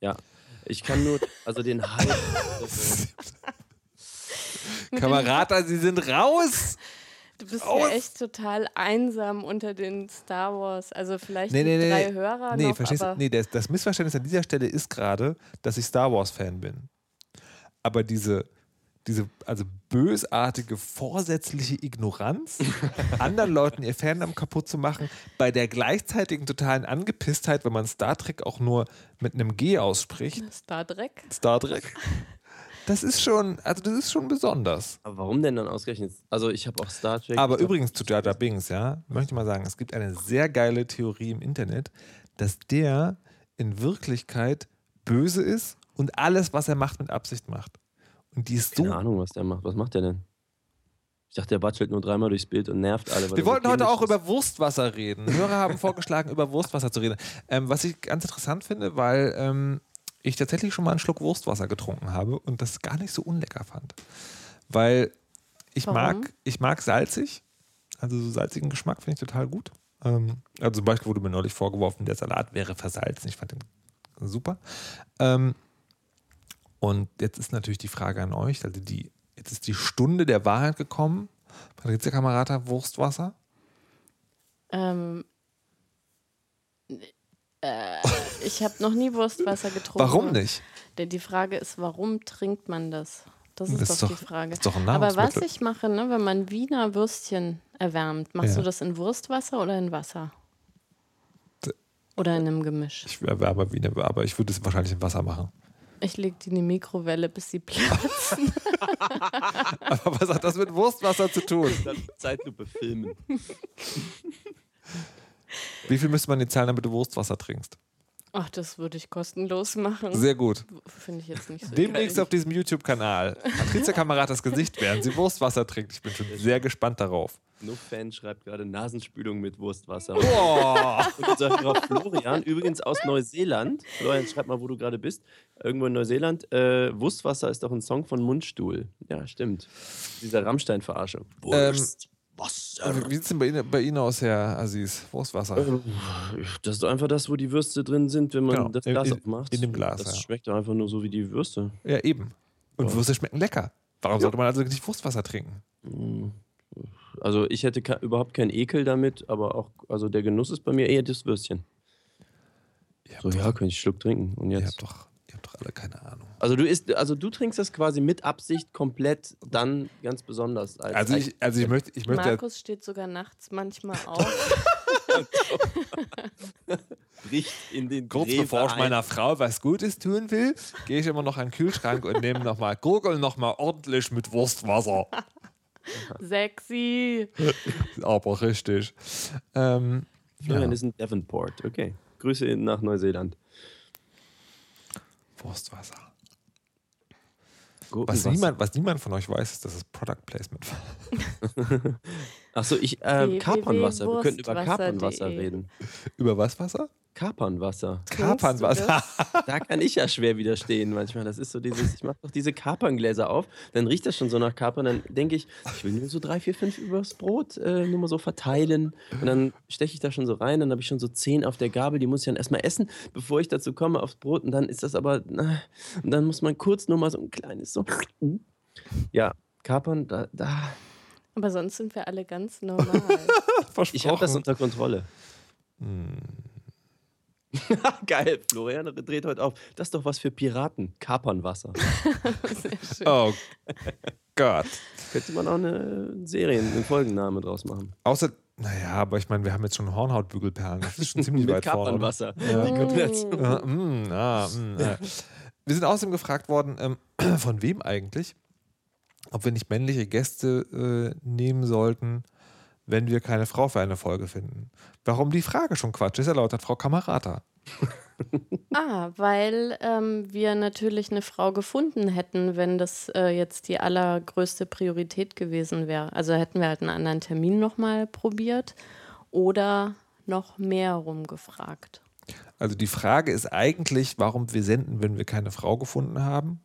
Ja. Ich kann nur, also den Hype. Kamerata, Sie sind raus! Du bist Aus! ja echt total einsam unter den Star Wars. Also vielleicht Nee, nee, nee, drei nee. Hörer Nee, noch, verstehst du? aber Nee, das, das Missverständnis an dieser Stelle ist gerade, dass ich Star Wars-Fan bin. Aber diese, diese also bösartige, vorsätzliche Ignoranz, anderen Leuten ihr Fandom kaputt zu machen, bei der gleichzeitigen totalen Angepisstheit, wenn man Star Trek auch nur mit einem G ausspricht, Star Trek. Star Trek, das ist schon, also das ist schon besonders. Aber warum denn dann ausgerechnet? Also ich habe auch Star Trek. Aber übrigens zu Jar Jar Binks, ja, möchte ich mal sagen, es gibt eine sehr geile Theorie im Internet, dass der in Wirklichkeit böse ist und alles, was er macht, mit Absicht macht. Und die ist so. Keine Ahnung, was der macht. Was macht der denn? Ich dachte, der watschelt nur dreimal durchs Bild und nervt alle. weil Wir wollten heute auch ist. über Wurstwasser reden. Hörer haben vorgeschlagen, über Wurstwasser zu reden. Ähm, was ich ganz interessant finde, weil ähm, ich tatsächlich schon mal einen Schluck Wurstwasser getrunken habe und das gar nicht so unlecker fand. Weil ich Warum? mag, ich mag salzig. Also so salzigen Geschmack finde ich total gut. Ähm, also zum Beispiel wurde mir neulich vorgeworfen, der Salat wäre versalzen. Ich fand den super. Ähm, und jetzt ist natürlich die Frage an euch, also die, jetzt ist die Stunde der Wahrheit gekommen. Patrizia Kamerata, Wurstwasser. Ähm, äh, ich habe noch nie Wurstwasser getrunken. Warum nicht? Denn die Frage ist, warum trinkt man das? Das ist, Das ist doch, doch- die Frage. ist doch ein Aber was ich mache, ne, wenn man Wiener Würstchen erwärmt, machst Ja. du das in Wurstwasser oder in Wasser? Oder in einem Gemisch? Ich wäre aber wie eine, aber ich würde es wahrscheinlich im Wasser machen. Ich lege die in die Mikrowelle, bis sie platzen. Aber was hat das mit Wurstwasser zu tun? Dann Zeitlupe filmen. Wie viel müsste man dir zahlen, damit du Wurstwasser trinkst? Ach, das würde ich kostenlos machen. Sehr gut. Finde ich jetzt nicht so Demnächst geil. auf diesem YouTube-Kanal. Patrizia Kamerad das Gesicht, während sie Wurstwasser trinkt. Ich bin schon sehr gespannt darauf. No Fan schreibt gerade Nasenspülung mit Wurstwasser. Boah. Und unser Hörer Florian, übrigens aus Neuseeland. Florian, schreib mal, wo du gerade bist. Irgendwo in Neuseeland. Äh, Wurstwasser ist doch ein Song von Mundstuhl. Ja, stimmt. Dieser Rammstein-Verarschung. Wurstwasser. Wie sieht es denn bei Ihnen, bei Ihnen aus, Herr Aziz? Wurstwasser. Das ist doch einfach das, wo die Würste drin sind, wenn man Genau, das Glas in- aufmacht. in dem Glas, Das ja. schmeckt doch einfach nur so wie die Würste. Ja, eben. Und Würste schmecken lecker. Warum sollte man also nicht Wurstwasser trinken? Also ich hätte ke- überhaupt keinen Ekel damit, aber auch, also der Genuss ist bei mir eher das Würstchen. Ihr So, doch, ja, könnte ich einen Schluck trinken. Und ihr, jetzt. habt doch, ihr habt doch alle keine Ahnung. Also du isst, also du trinkst das quasi mit Absicht komplett dann ganz besonders. Als Also ich, also ich möchte, ich möchte Markus steht sogar nachts manchmal auf. bricht in den Kurz Gräber bevor ich ein. meiner Frau was Gutes tun will, gehe ich immer noch an den Kühlschrank und nehme nochmal, gurgel nochmal ordentlich mit Wurstwasser. Sexy. Aber richtig. Ähm, Florian ja. ist in Devonport. Okay. Grüße nach Neuseeland. Wurstwasser. Was niemand, was niemand von euch weiß, ist, dass es Product Placement war. Achso, ich, äh. Kapernwasser. Wir könnten über. Kapernwasser reden. Über was Wasser? Kapernwasser. Kapernwasser. Da kann ich ja schwer widerstehen manchmal. Das ist so dieses, ich mache doch diese Kaperngläser auf, dann riecht das schon so nach Kapern, dann denke ich, ich will nur so drei, vier, fünf übers Brot äh, nur mal so verteilen. Und dann steche ich da schon so rein, dann habe ich schon so zehn auf der Gabel, die muss ich dann erstmal essen, bevor ich dazu komme aufs Brot. Und dann ist das aber, na, und dann muss man kurz nur mal so ein kleines so. Ja, Kapern, da, da. Aber sonst sind wir alle ganz normal. Ich habe das unter Kontrolle. Geil, Florian dreht heute auf. Das ist doch was für Piraten. Kapernwasser. Oh Gott. Könnte man auch eine Serie, einen Folgenname draus machen. Außer, naja, aber ich meine, wir haben jetzt schon Hornhautbügelperlen. Das ist schon ziemlich Mit weit vorne. Kapernwasser. Die Kombination. Ja, ah, mm, äh. Wir sind außerdem gefragt worden, ähm, von wem eigentlich, ob wir nicht männliche Gäste äh, nehmen sollten, wenn wir keine Frau für eine Folge finden. Warum die Frage schon Quatsch ist, erläutert Frau Kamerata. Ah, weil ähm, wir natürlich eine Frau gefunden hätten, wenn das äh, jetzt die allergrößte Priorität gewesen wäre. Also hätten wir halt einen anderen Termin nochmal probiert oder noch mehr rumgefragt. Also die Frage ist eigentlich, warum wir senden, wenn wir keine Frau gefunden haben.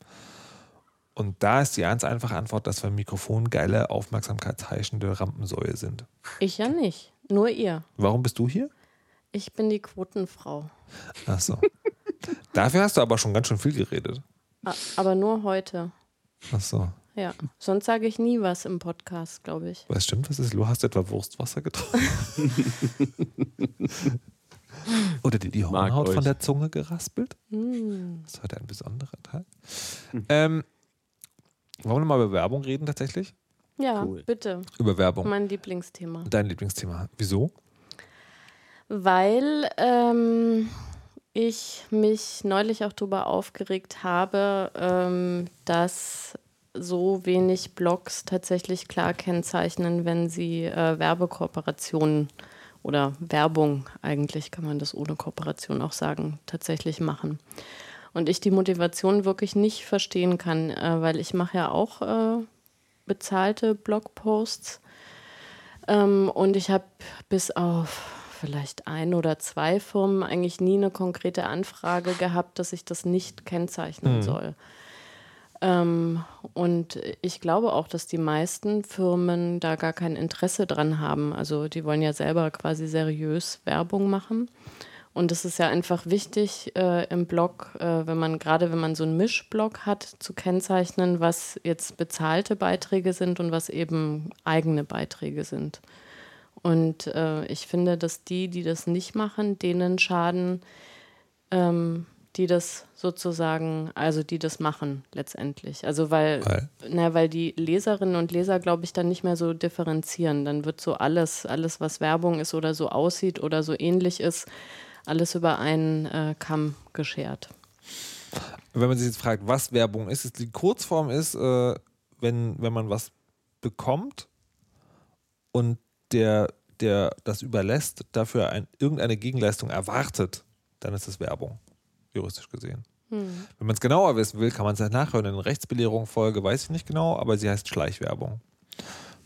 Und da ist die ganz einfache Antwort, dass wir Mikrofon geile, aufmerksamkeitsheischende Rampensäue sind. Ich ja nicht, nur ihr. Warum bist du hier? Ich bin die Quotenfrau. Ach so. Dafür hast du aber schon ganz schön viel geredet. Aber nur heute. Ach so. Ja. Sonst sage ich nie was im Podcast, glaube ich. Was stimmt, was ist? Du hast etwa Wurstwasser getrunken? Oder dir die Hornhaut von der Zunge geraspelt? Hm. Das ist heute ein besonderer Teil. Ähm, wollen wir mal über Werbung reden tatsächlich? Ja, Cool. bitte. Über Werbung. Mein Lieblingsthema. Dein Lieblingsthema. Wieso? Weil ähm, ich mich neulich auch darüber aufgeregt habe, ähm, dass so wenig Blogs tatsächlich klar kennzeichnen, wenn sie äh, Werbekooperationen oder Werbung, eigentlich kann man das ohne Kooperation auch sagen, tatsächlich machen. Und ich die Motivation wirklich nicht verstehen kann, äh, weil ich mache ja auch äh, bezahlte Blogposts ähm, und ich habe bis auf vielleicht ein oder zwei Firmen eigentlich nie eine konkrete Anfrage gehabt, dass ich das nicht kennzeichnen soll. Ähm, und ich glaube auch, dass die meisten Firmen da gar kein Interesse dran haben. Also die wollen ja selber quasi seriös Werbung machen. Und es ist ja einfach wichtig äh, im Blog, äh, wenn man gerade wenn man so einen Mischblog hat, zu kennzeichnen, was jetzt bezahlte Beiträge sind und was eben eigene Beiträge sind. Und äh, ich finde, dass die, die das nicht machen, denen schaden, ähm, die das sozusagen, also die das machen letztendlich. Also weil, Weil? Na, weil die Leserinnen und Leser, glaube ich, dann nicht mehr so differenzieren. Dann wird so alles, alles, was Werbung ist oder so aussieht oder so ähnlich ist, alles über einen äh, Kamm geschert. Wenn man sich jetzt fragt, was Werbung ist, die Kurzform ist, äh, wenn, wenn man was bekommt und der, der das überlässt, dafür ein, irgendeine Gegenleistung erwartet, dann ist es Werbung, juristisch gesehen. Hm. Wenn man es genauer wissen will, kann man es halt nachhören. In der Rechtsbelehrung-Folge weiß ich nicht genau, aber sie heißt Schleichwerbung.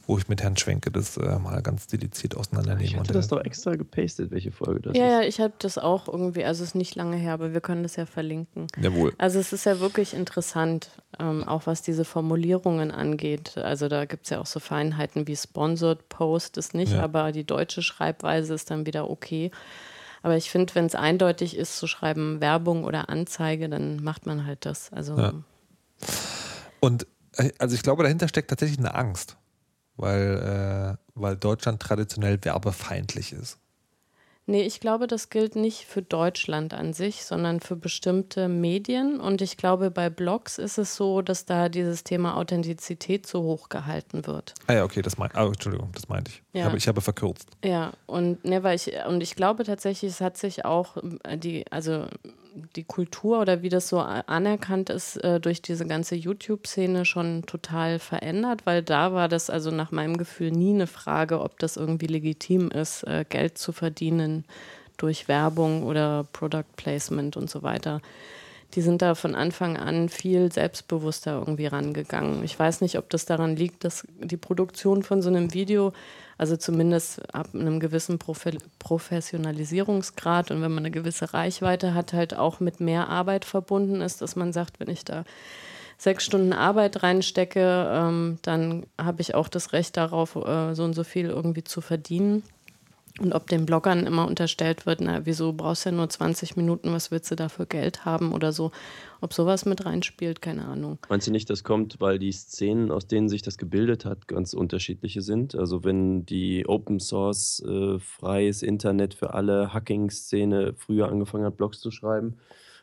Wo ich mit Herrn Schwenke das äh, mal ganz dediziert auseinandernehme. Ich und hatte das doch extra gepastet, welche Folge das Ja, ist. ja, ich habe das auch irgendwie, also es ist nicht lange her, aber wir können das ja verlinken. Jawohl. Also es ist ja wirklich interessant, ähm, auch was diese Formulierungen angeht. Also da gibt es ja auch so Feinheiten wie Sponsored Post ist nicht, Ja. aber die deutsche Schreibweise ist dann wieder okay. Aber ich finde, wenn es eindeutig ist zu schreiben Werbung oder Anzeige, dann macht man halt das. Also Ja. Und äh, also ich glaube, dahinter steckt tatsächlich eine Angst, weil, äh, weil Deutschland traditionell werbefeindlich ist. Nee, ich glaube, das gilt nicht für Deutschland an sich, sondern für bestimmte Medien. Und ich glaube, bei Blogs ist es so, dass da dieses Thema Authentizität so hoch gehalten wird. Ah ja, okay, das meinte oh, Entschuldigung, das meinte ich. Ich, Ja. habe, ich habe verkürzt. Ja, und ne, weil ich, und ich glaube tatsächlich, es hat sich auch äh, die, also die Kultur oder wie das so anerkannt ist, äh, durch diese ganze YouTube-Szene schon total verändert, weil da war das also nach meinem Gefühl nie eine Frage, ob das irgendwie legitim ist, äh, Geld zu verdienen durch Werbung oder Product Placement und so weiter. Die sind da von Anfang an viel selbstbewusster irgendwie rangegangen. Ich weiß nicht, ob das daran liegt, dass die Produktion von so einem Video, also zumindest ab einem gewissen Profi Professionalisierungsgrad und wenn man eine gewisse Reichweite hat, halt auch mit mehr Arbeit verbunden ist, dass man sagt, wenn ich da sechs Stunden Arbeit reinstecke, ähm, dann habe ich auch das Recht darauf, äh, so und so viel irgendwie zu verdienen. Und ob den Bloggern immer unterstellt wird, na, wieso brauchst du ja nur 20 Minuten, was willst du da für Geld haben oder so. Ob sowas mit reinspielt, keine Ahnung. Meinst du nicht, das kommt, weil die Szenen, aus denen sich das gebildet hat, ganz unterschiedliche sind? Also wenn die Open Source, äh, freies Internet für alle Hacking-Szene früher angefangen hat, Blogs zu schreiben,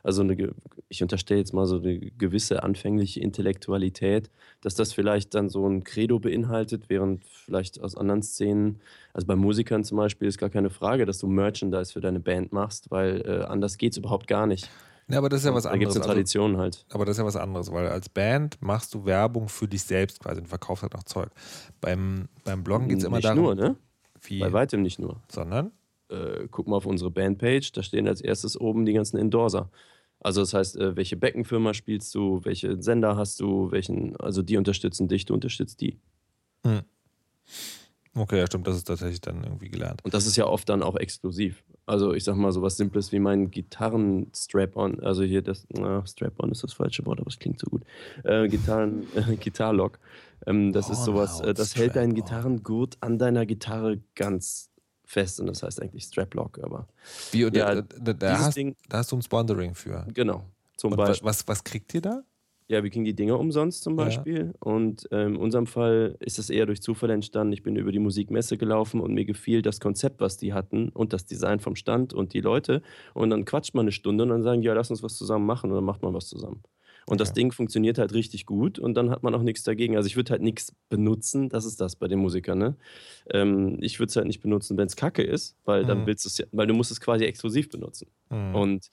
also eine, ich unterstelle jetzt mal so eine gewisse anfängliche Intellektualität, dass das vielleicht dann so ein Credo beinhaltet, während vielleicht aus anderen Szenen, also bei Musikern zum Beispiel ist gar keine Frage, dass du Merchandise für deine Band machst, weil äh, anders geht es überhaupt gar nicht. Ja, aber das ist ja was Da gibt anderes. es eine Also, Tradition halt. aber das ist ja was anderes, weil als Band machst du Werbung für dich selbst quasi und verkaufst halt noch Zeug. Beim, beim Bloggen geht es immer nicht darum, nur, ne? wie, Bei weitem nicht nur. sondern äh, guck mal auf unsere Bandpage, da stehen als erstes oben die ganzen Endorser. Also das heißt, äh, welche Beckenfirma spielst du, welche Sender hast du, welchen, also die unterstützen dich, du unterstützt die. Hm. Okay, ja, stimmt, das ist tatsächlich dann irgendwie gelernt. Und das ist ja oft dann auch exklusiv. Also ich sag mal so was Simples wie mein Gitarren-Strap-on, also hier das, na, Strap-on ist das falsche Wort, aber es klingt so gut. Äh, Gitarren, äh, Gitarlock. Ähm, das ist sowas, äh, das hält deinen Gitarrengurt an deiner Gitarre ganz fest und das heißt eigentlich Straplock, aber. Wie, und Ja, da, da, hast, Ding- da hast du ein Sponsoring für. Genau. Zum Und was, Beispiel. was, was kriegt ihr da? Ja, wir kriegen die Dinger umsonst zum Ja. Beispiel. Und ähm, in unserem Fall ist es eher durch Zufall entstanden. Ich bin über die Musikmesse gelaufen und mir gefiel das Konzept, was die hatten und das Design vom Stand und die Leute. Und dann quatscht man eine Stunde und dann sagen, ja, lass uns was zusammen machen. Und dann macht man was zusammen. Und das. Ding funktioniert halt richtig gut und dann hat man auch nichts dagegen. Also ich würde halt nichts benutzen, das ist das bei den Musikern. Ne? Ähm, ich würde es halt nicht benutzen, wenn es kacke ist, weil dann Mhm. willst du es ja, weil du musst es quasi exklusiv benutzen. Hm. Und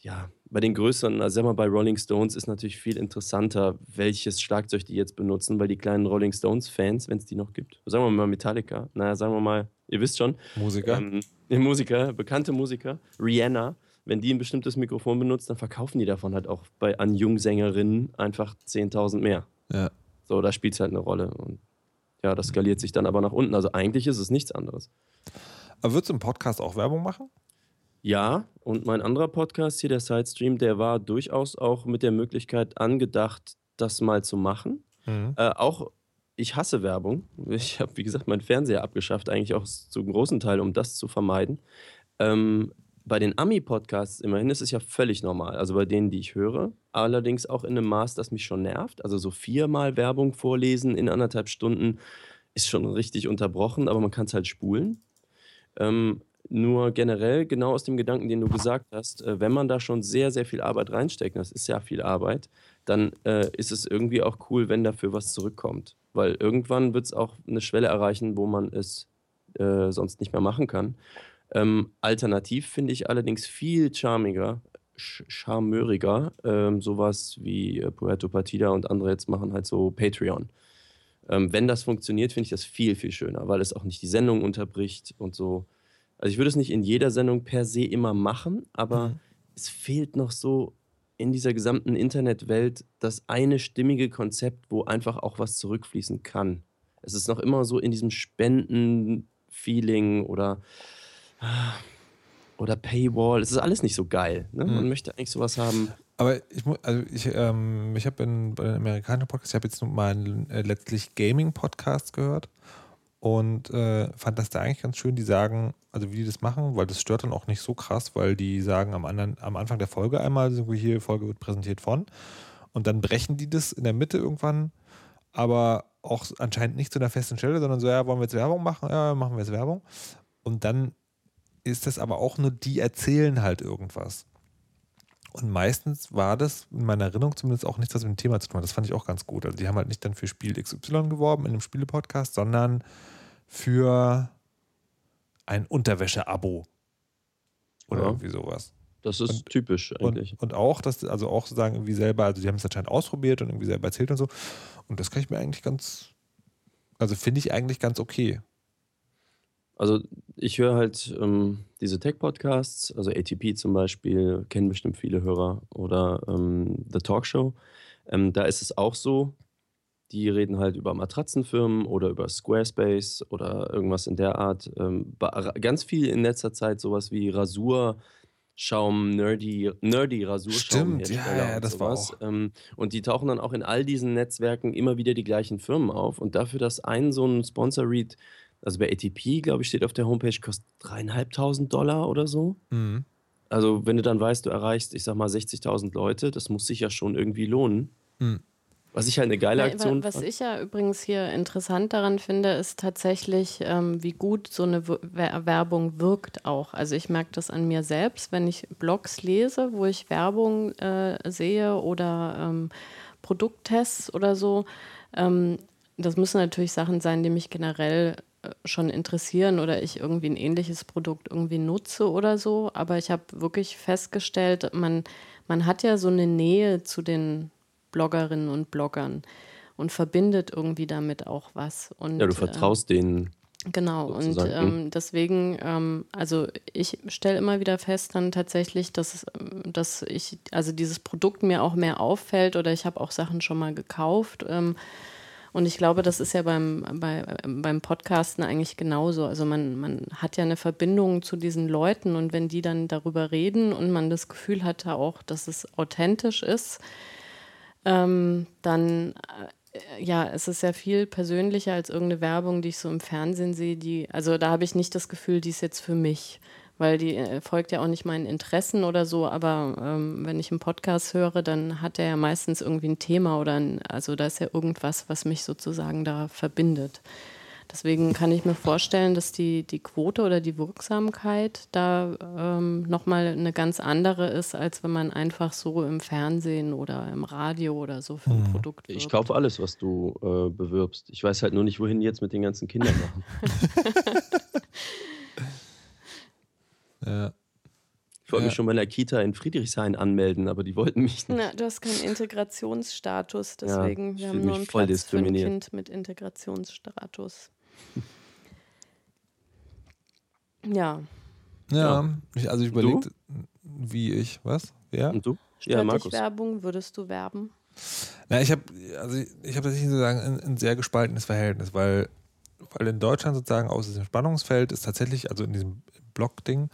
ja, bei den größeren, also sag mal, bei Rolling Stones ist natürlich viel interessanter, welches Schlagzeug die jetzt benutzen, weil die kleinen Rolling Stones-Fans, wenn es die noch gibt, sagen wir mal Metallica, naja, sagen wir mal, ihr wisst schon, Musiker? ähm, Musiker, bekannte Musiker, Rihanna, wenn die ein bestimmtes Mikrofon benutzt, dann verkaufen die davon halt auch bei, an Jungsängerinnen einfach 10.000 mehr. ja. So, da spielt es halt eine Rolle. Und ja, das skaliert sich dann aber nach unten. Also eigentlich ist es nichts anderes. Aber würdest du im Podcast auch Werbung machen? Ja, und mein anderer Podcast hier, der Sidestream, der war durchaus auch mit der Möglichkeit angedacht, das mal zu machen. Mhm. Äh, auch ich hasse Werbung. Ich habe, wie gesagt, meinen Fernseher abgeschafft, eigentlich auch zum großen Teil, um das zu vermeiden. Ähm, bei den Ami-Podcasts immerhin ist es ja völlig normal. Also bei denen, die ich höre. Allerdings auch in einem Maß, das mich schon nervt. Also so viermal Werbung vorlesen in anderthalb Stunden ist schon richtig unterbrochen, aber man kann es halt spulen. Ähm, nur generell, genau aus dem Gedanken, den du gesagt hast, äh, wenn man da schon sehr, sehr viel Arbeit reinsteckt, das ist ja viel Arbeit, dann äh, ist es irgendwie auch cool, wenn dafür was zurückkommt. Weil irgendwann wird es auch eine Schwelle erreichen, wo man es äh, sonst nicht mehr machen kann. Ähm, alternativ finde ich allerdings viel charmiger, sch charmeuriger, ähm, sowas wie äh, Puerto Partida und andere jetzt machen halt so Patreon. Ähm, wenn das funktioniert, finde ich das viel, viel schöner, weil es auch nicht die Sendung unterbricht und so. Also ich würde es nicht in jeder Sendung per se immer machen, aber Mhm. es fehlt noch so in dieser gesamten Internetwelt das eine stimmige Konzept, wo einfach auch was zurückfließen kann. Es ist noch immer so in diesem Spenden-Feeling oder, oder Paywall. Es ist alles nicht so geil. Ne? Man Mhm. möchte eigentlich sowas haben. Aber ich muss, also ich, ähm, ich habe bei den amerikanischen Podcasts, ich habe jetzt nur mal einen äh, letztlich Gaming-Podcast gehört und äh, fand das da eigentlich ganz schön. Die sagen, also wie die das machen, weil das stört dann auch nicht so krass, weil die sagen am, anderen, am Anfang der Folge einmal, so wie hier, Folge wird präsentiert von und dann brechen die das in der Mitte irgendwann, aber auch anscheinend nicht zu einer festen Stelle, sondern so, ja, wollen wir jetzt Werbung machen? Ja, machen wir jetzt Werbung. Und dann ist das aber auch nur, die erzählen halt irgendwas. Und meistens war das in meiner Erinnerung zumindest auch nichts, was mit dem Thema zu tun hat. Das fand ich auch ganz gut. Also die haben halt nicht dann für Spiel XY geworben in einem Spiele-Podcast, sondern für ein Unterwäsche-Abo. Oder Ja. irgendwie sowas. Das ist Und- typisch eigentlich. Und, und auch, dass, also auch sozusagen irgendwie selber, also die haben es anscheinend ausprobiert und irgendwie selber erzählt und so. Und das kann ich mir eigentlich ganz, also finde ich eigentlich ganz okay. Also ich höre halt ähm, diese Tech-Podcasts, also ATP zum Beispiel, kennen bestimmt viele Hörer, oder ähm, The Talk Show. Ähm, da ist es auch so, die reden halt über Matratzenfirmen oder über Squarespace oder irgendwas in der Art. Ähm, ganz viel in letzter Zeit sowas wie Rasurschaum, Nerdy, Nerdy Rasurschaum. Stimmt, ja, ja, das war auch. Ähm, und die tauchen dann auch in all diesen Netzwerken immer wieder die gleichen Firmen auf. Und dafür, dass ein so ein Sponsor-Read also bei ATP, glaube ich, steht auf der Homepage, kostet dreieinhalbtausend Dollar oder so. Mhm. Also wenn du dann weißt, du erreichst, ich sag mal, 60.000 Leute, das muss sich ja schon irgendwie lohnen. Mhm. Was ich halt eine geile Ja, Aktion Was ich ja übrigens hier interessant daran finde, ist tatsächlich, ähm, wie gut so eine Werbung wirkt auch. Also ich merke das an mir selbst, wenn ich Blogs lese, wo ich Werbung äh, sehe oder ähm, Produkttests oder so. Ähm, das müssen natürlich Sachen sein, die mich generell schon interessieren oder ich irgendwie ein ähnliches Produkt irgendwie nutze oder so. Aber ich habe wirklich festgestellt, man, man hat ja so eine Nähe zu den Bloggerinnen und Bloggern und verbindet irgendwie damit auch was. Und, Ja, du äh, vertraust denen. Genau, und sozusagen. ähm, deswegen, ähm, also ich stelle immer wieder fest dann tatsächlich, dass, dass ich, also dieses Produkt mir auch mehr auffällt oder ich habe auch Sachen schon mal gekauft. Ähm, und ich glaube, das ist ja beim, bei, beim Podcasten eigentlich genauso. Also man, man hat ja eine Verbindung zu diesen Leuten und wenn die dann darüber reden und man das Gefühl hat auch, dass es authentisch ist, ähm, dann äh, ja, es ist ja viel persönlicher als irgendeine Werbung, die ich so im Fernsehen sehe, die, also da habe ich nicht das Gefühl, die ist jetzt für mich, weil die äh, folgt ja auch nicht meinen Interessen oder so, aber ähm, wenn ich einen Podcast höre, dann hat er ja meistens irgendwie ein Thema oder ein, also da ist ja irgendwas, was mich sozusagen da verbindet. Deswegen kann ich mir vorstellen, dass die, die Quote oder die Wirksamkeit da ähm, nochmal eine ganz andere ist, als wenn man einfach so im Fernsehen oder im Radio oder so für ein Mhm. Produkt wirbt. Ich kaufe alles, was du äh, bewirbst. Ich weiß halt nur nicht, wohin jetzt mit den ganzen Kindern machen. Ja. Ich wollte Ja. mich schon bei der Kita in Friedrichshain anmelden, aber die wollten mich nicht. Na, du hast keinen Integrationsstatus, Ja, deswegen ich wir haben nur einen voll Platz für ein. Kind mit Integrationsstatus. Ja, Ja, Ich, also ich Du? überlegt, wie ich, was? Wer? Und du? Ja, Markus. Werbung? Würdest du werben? Na, ich habe also ich, ich habe tatsächlich sozusagen ein, ein sehr gespaltenes Verhältnis, weil, weil in Deutschland sozusagen aus diesem Spannungsfeld ist tatsächlich, also in diesem Blog-Ding,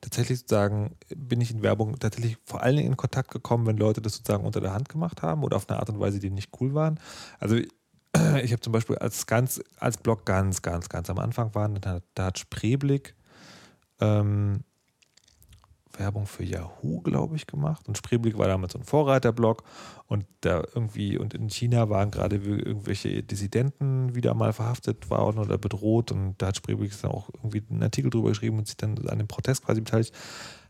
tatsächlich sozusagen bin ich in Werbung tatsächlich vor allen Dingen in Kontakt gekommen, wenn Leute das sozusagen unter der Hand gemacht haben oder auf eine Art und Weise, die nicht cool waren. Also ich habe zum Beispiel als ganz, als Blog ganz, ganz, ganz am Anfang waren, da, hat- da hat Spreeblick ähm, Werbung für Yahoo, glaube ich, gemacht. Und Spreeblick war damals so ein Vorreiterblog und da irgendwie, und in China waren gerade irgendwelche Dissidenten wieder mal verhaftet worden oder bedroht und da hat Spreeblick dann auch irgendwie einen Artikel drüber geschrieben und sich dann an dem Protest quasi beteiligt,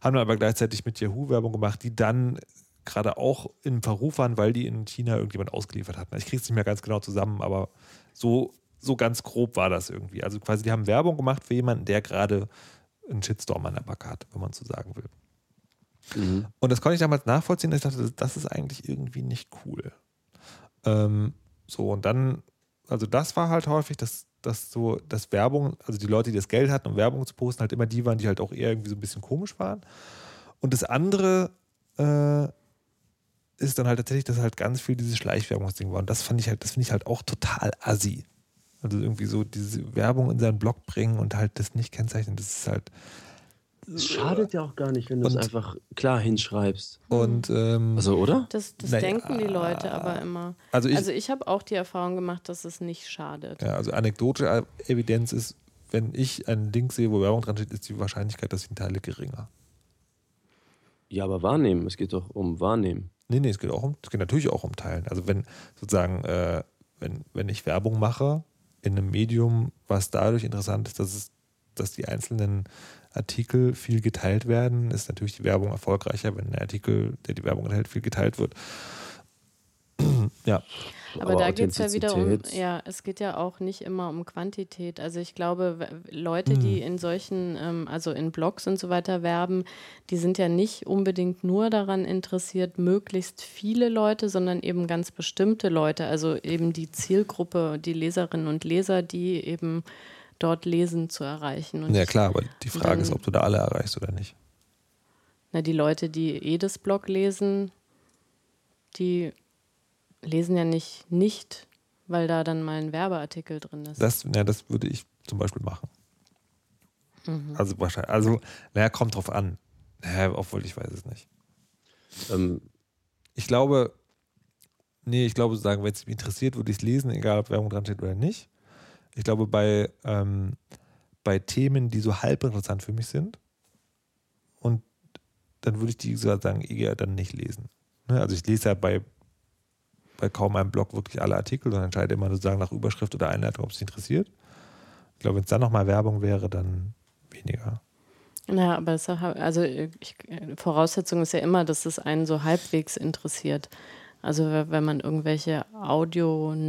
haben dann aber gleichzeitig mit Yahoo Werbung gemacht, die dann gerade auch im Verruf waren, weil die in China irgendjemand ausgeliefert hatten. Ich kriege es nicht mehr ganz genau zusammen, aber so, so ganz grob war das irgendwie. Also quasi, die haben Werbung gemacht für jemanden, der gerade einen Shitstorm an der Backe hat, wenn man so sagen will. Mhm. Und das konnte ich damals nachvollziehen. Ich dachte, das ist eigentlich irgendwie nicht cool. Ähm, so, und dann, also das war halt häufig, dass, dass so, dass Werbung, also die Leute, die das Geld hatten, um Werbung zu posten, halt immer die waren, die halt auch eher irgendwie so ein bisschen komisch waren. Und das andere äh, ist dann halt tatsächlich, dass halt ganz viel dieses Schleichwerbungsding war. Und das fand ich halt, das finde ich halt auch total assi. Also irgendwie so diese Werbung in seinen Blog bringen und halt das nicht kennzeichnen, das ist halt. Es schadet ja auch gar nicht, wenn du es einfach klar hinschreibst. Und ähm, Also, oder? Das, das Naja, denken die Leute aber immer. also ich, also ich habe auch die Erfahrung gemacht, dass es nicht schadet. Ja, also anekdotische Evidenz ist, wenn ich einen Link sehe, wo Werbung dran steht, ist die Wahrscheinlichkeit, dass ich ihn teile, geringer. Ja, aber wahrnehmen. Es geht doch um wahrnehmen. Nee, nee, es geht auch um, es geht natürlich auch um Teilen. Also wenn sozusagen, äh, wenn, wenn ich Werbung mache in einem Medium, was dadurch interessant ist, dass es, dass die einzelnen Artikel viel geteilt werden, ist natürlich die Werbung erfolgreicher, wenn ein Artikel, der die Werbung enthält, viel geteilt wird. ja. Aber, da geht es ja wieder um, ja, es geht ja auch nicht immer um Quantität. Also ich glaube, Leute, die in solchen, ähm, also in Blogs und so weiter werben, die sind ja nicht unbedingt nur daran interessiert, möglichst viele Leute, sondern eben ganz bestimmte Leute, also eben die Zielgruppe, die Leserinnen und Leser, die eben dort lesen, zu erreichen. Und Ja klar, aber die Frage ist, dann- ob du da alle erreichst oder nicht. Na, die Leute, die jedes Blog lesen, die lesen ja nicht nicht, weil da dann mal ein Werbeartikel drin ist. Das, ja, das würde ich zum Beispiel machen. Also wahrscheinlich, also, naja, kommt drauf an. Naja, obwohl ich weiß es nicht. Ähm, Ich glaube, nee, ich glaube sozusagen, wenn es mich interessiert, würde ich es lesen, egal ob Werbung dran steht oder nicht. Ich glaube, bei, ähm, bei Themen, die so halb interessant für mich sind, und dann würde ich die sozusagen eher dann nicht lesen. Ne? Also ich lese ja bei, bei kaum einem Blog wirklich alle Artikel und entscheide immer sozusagen nach Überschrift oder Einleitung, ob es interessiert. Ich glaube, wenn es dann nochmal Werbung wäre, dann weniger. Naja, aber ja- also ich, Voraussetzung ist ja immer, dass es einen so halbwegs interessiert. Also we- wenn man irgendwelche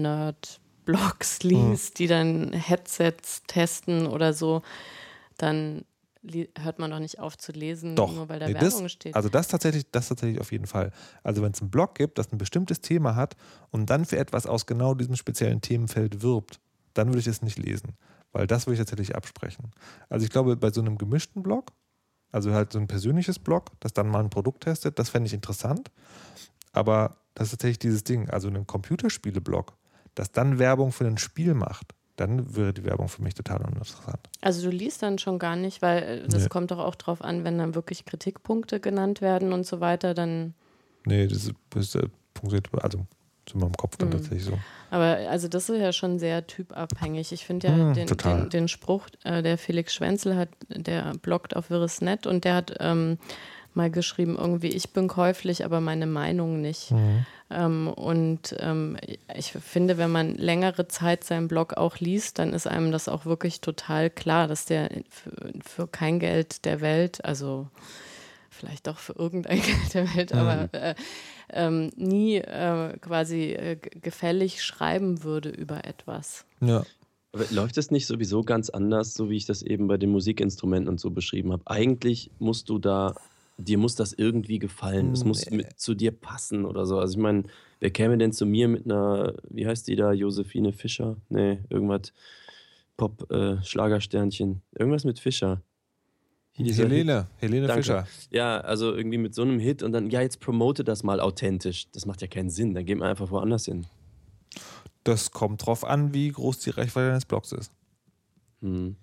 Audio-Nerd-Blogs liest, die dann Headsets testen oder so, dann hört man doch nicht auf zu lesen, Doch. nur weil da Nee, Werbung das, steht. Also das tatsächlich, das tatsächlich auf jeden Fall. Also wenn es einen Blog gibt, das ein bestimmtes Thema hat und dann für etwas aus genau diesem speziellen Themenfeld wirbt, dann würde ich es nicht lesen. Weil das würde ich tatsächlich absprechen. Also ich glaube, bei so einem gemischten Blog, also halt so ein persönliches Blog, das dann mal ein Produkt testet, das fände ich interessant. Aber das ist tatsächlich dieses Ding, also ein Computerspiele-Blog, das dann Werbung für ein Spiel macht, dann wäre die Werbung für mich total uninteressant. Also du liest dann schon gar nicht, weil äh, das Nee. kommt doch auch drauf an, wenn dann wirklich Kritikpunkte genannt werden und so weiter, dann. Nee, das ist, äh, punktiert, also zu meinem Kopf dann Mhm. tatsächlich so. Aber also das ist ja schon sehr typabhängig. Ich finde ja Mhm, den, den, den Spruch, äh, der Felix Schwenzel hat, der bloggt auf Wirresnet und der hat ähm, mal geschrieben, irgendwie, ich bin käuflich, aber meine Meinung nicht. Mhm. Ähm, und ähm, ich finde, wenn man längere Zeit seinen Blog auch liest, dann ist einem das auch wirklich total klar, dass der für, für kein Geld der Welt, also vielleicht doch für irgendein Geld der Welt, aber äh, ähm, nie äh, quasi äh, gefällig schreiben würde über etwas. Ja. Aber läuft es nicht sowieso ganz anders, so wie ich das eben bei den Musikinstrumenten und so beschrieben habe? Eigentlich musst du da, dir muss das irgendwie gefallen. Es muss Nee. mit, zu dir passen oder so. Also ich meine, wer käme denn zu mir mit einer, wie heißt die da, Josephine Fischer? Nee, irgendwas, Pop-Schlagersternchen. irgendwas mit Fischer. Helene, Helene Danke. Fischer. Ja, also irgendwie mit so einem Hit und dann, ja, jetzt promote das mal authentisch. Das macht ja keinen Sinn. Dann geht man einfach woanders hin. Das kommt drauf an, wie groß die Reichweite deines Blogs ist. Hm.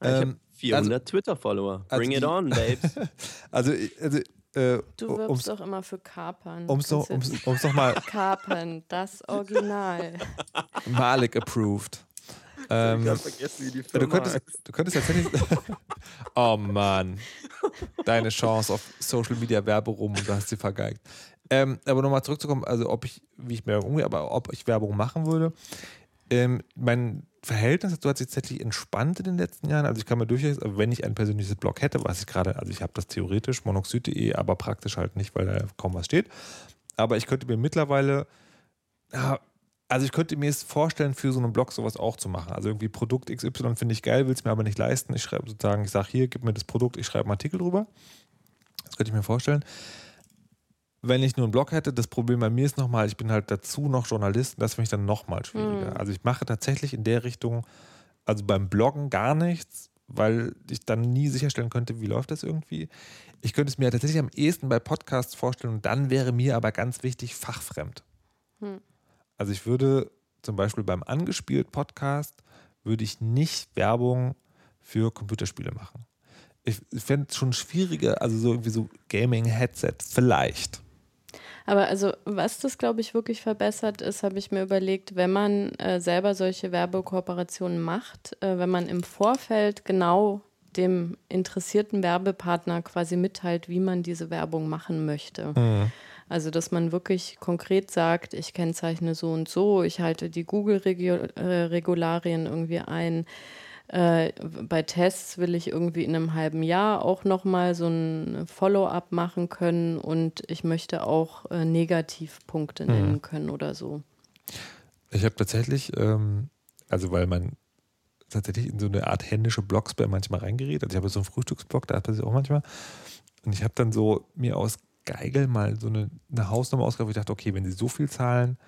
ich Ähm, habe 400 Twitter-Follower. also Bring it die- on, babes. Also, also äh, Du ums wirbst doch immer für Kapern. um's noch, Kannst um's, du- um's noch mal Kapern, das Original. Malik approved. Ähm, vergessen, wie die du, könntest, du könntest tatsächlich. oh Mann. Deine Chance auf Social Media Werberum und du hast sie vergeigt. Ähm, aber nochmal zurückzukommen, also ob ich, wie ich mir umgehe, aber ob ich Werbung machen würde. Ähm, mein Verhältnis dazu hat sich tatsächlich entspannt in den letzten Jahren. Also ich kann mir durchaus, wenn ich ein persönliches Blog hätte, was ich gerade, also ich habe das theoretisch, monoxid.de, aber praktisch halt nicht, weil da kaum was steht. Aber ich könnte mir mittlerweile, also ich könnte mir es vorstellen, für so einen Blog sowas auch zu machen. Also irgendwie Produkt XY finde ich geil, will es mir aber nicht leisten. Ich schreibe sozusagen, ich sage hier, gib mir das Produkt, ich schreibe einen Artikel drüber. Das könnte ich mir vorstellen. Wenn ich nur einen Blog hätte, das Problem bei mir ist nochmal, ich bin halt dazu noch Journalist das finde ich dann nochmal schwieriger. Mhm. Also ich mache tatsächlich in der Richtung, also beim Bloggen gar nichts, weil ich dann nie sicherstellen könnte, wie läuft das irgendwie. Ich könnte es mir tatsächlich am ehesten bei Podcasts vorstellen und dann wäre mir aber ganz wichtig, fachfremd. Hm. Also ich würde zum Beispiel beim angespielt Podcast würde ich nicht Werbung für Computerspiele machen. Ich fände es schon schwieriger, also so irgendwie so Gaming-Headset, vielleicht. Aber also, was das, glaube ich, wirklich verbessert ist, habe ich mir überlegt, wenn man äh, selber solche Werbekooperationen macht, äh, wenn man im Vorfeld genau dem interessierten Werbepartner quasi mitteilt, wie man diese Werbung machen möchte. Also, dass man wirklich konkret sagt, ich kennzeichne so und so, ich halte die Google-Regularien irgendwie ein. Äh, bei Tests will ich irgendwie in einem halben Jahr auch nochmal so ein Follow-up machen können und ich möchte auch äh, Negativpunkte nennen können oder so. Ich habe tatsächlich, ähm, also weil man tatsächlich in so eine Art händische Blogspam manchmal reingerät. Also ich habe so einen Frühstücksblog, da sich auch manchmal. Und ich habe dann so mir aus Geigel mal so eine, eine Hausnummer ausgedacht, wo ich dachte, okay, wenn sie so viel zahlen,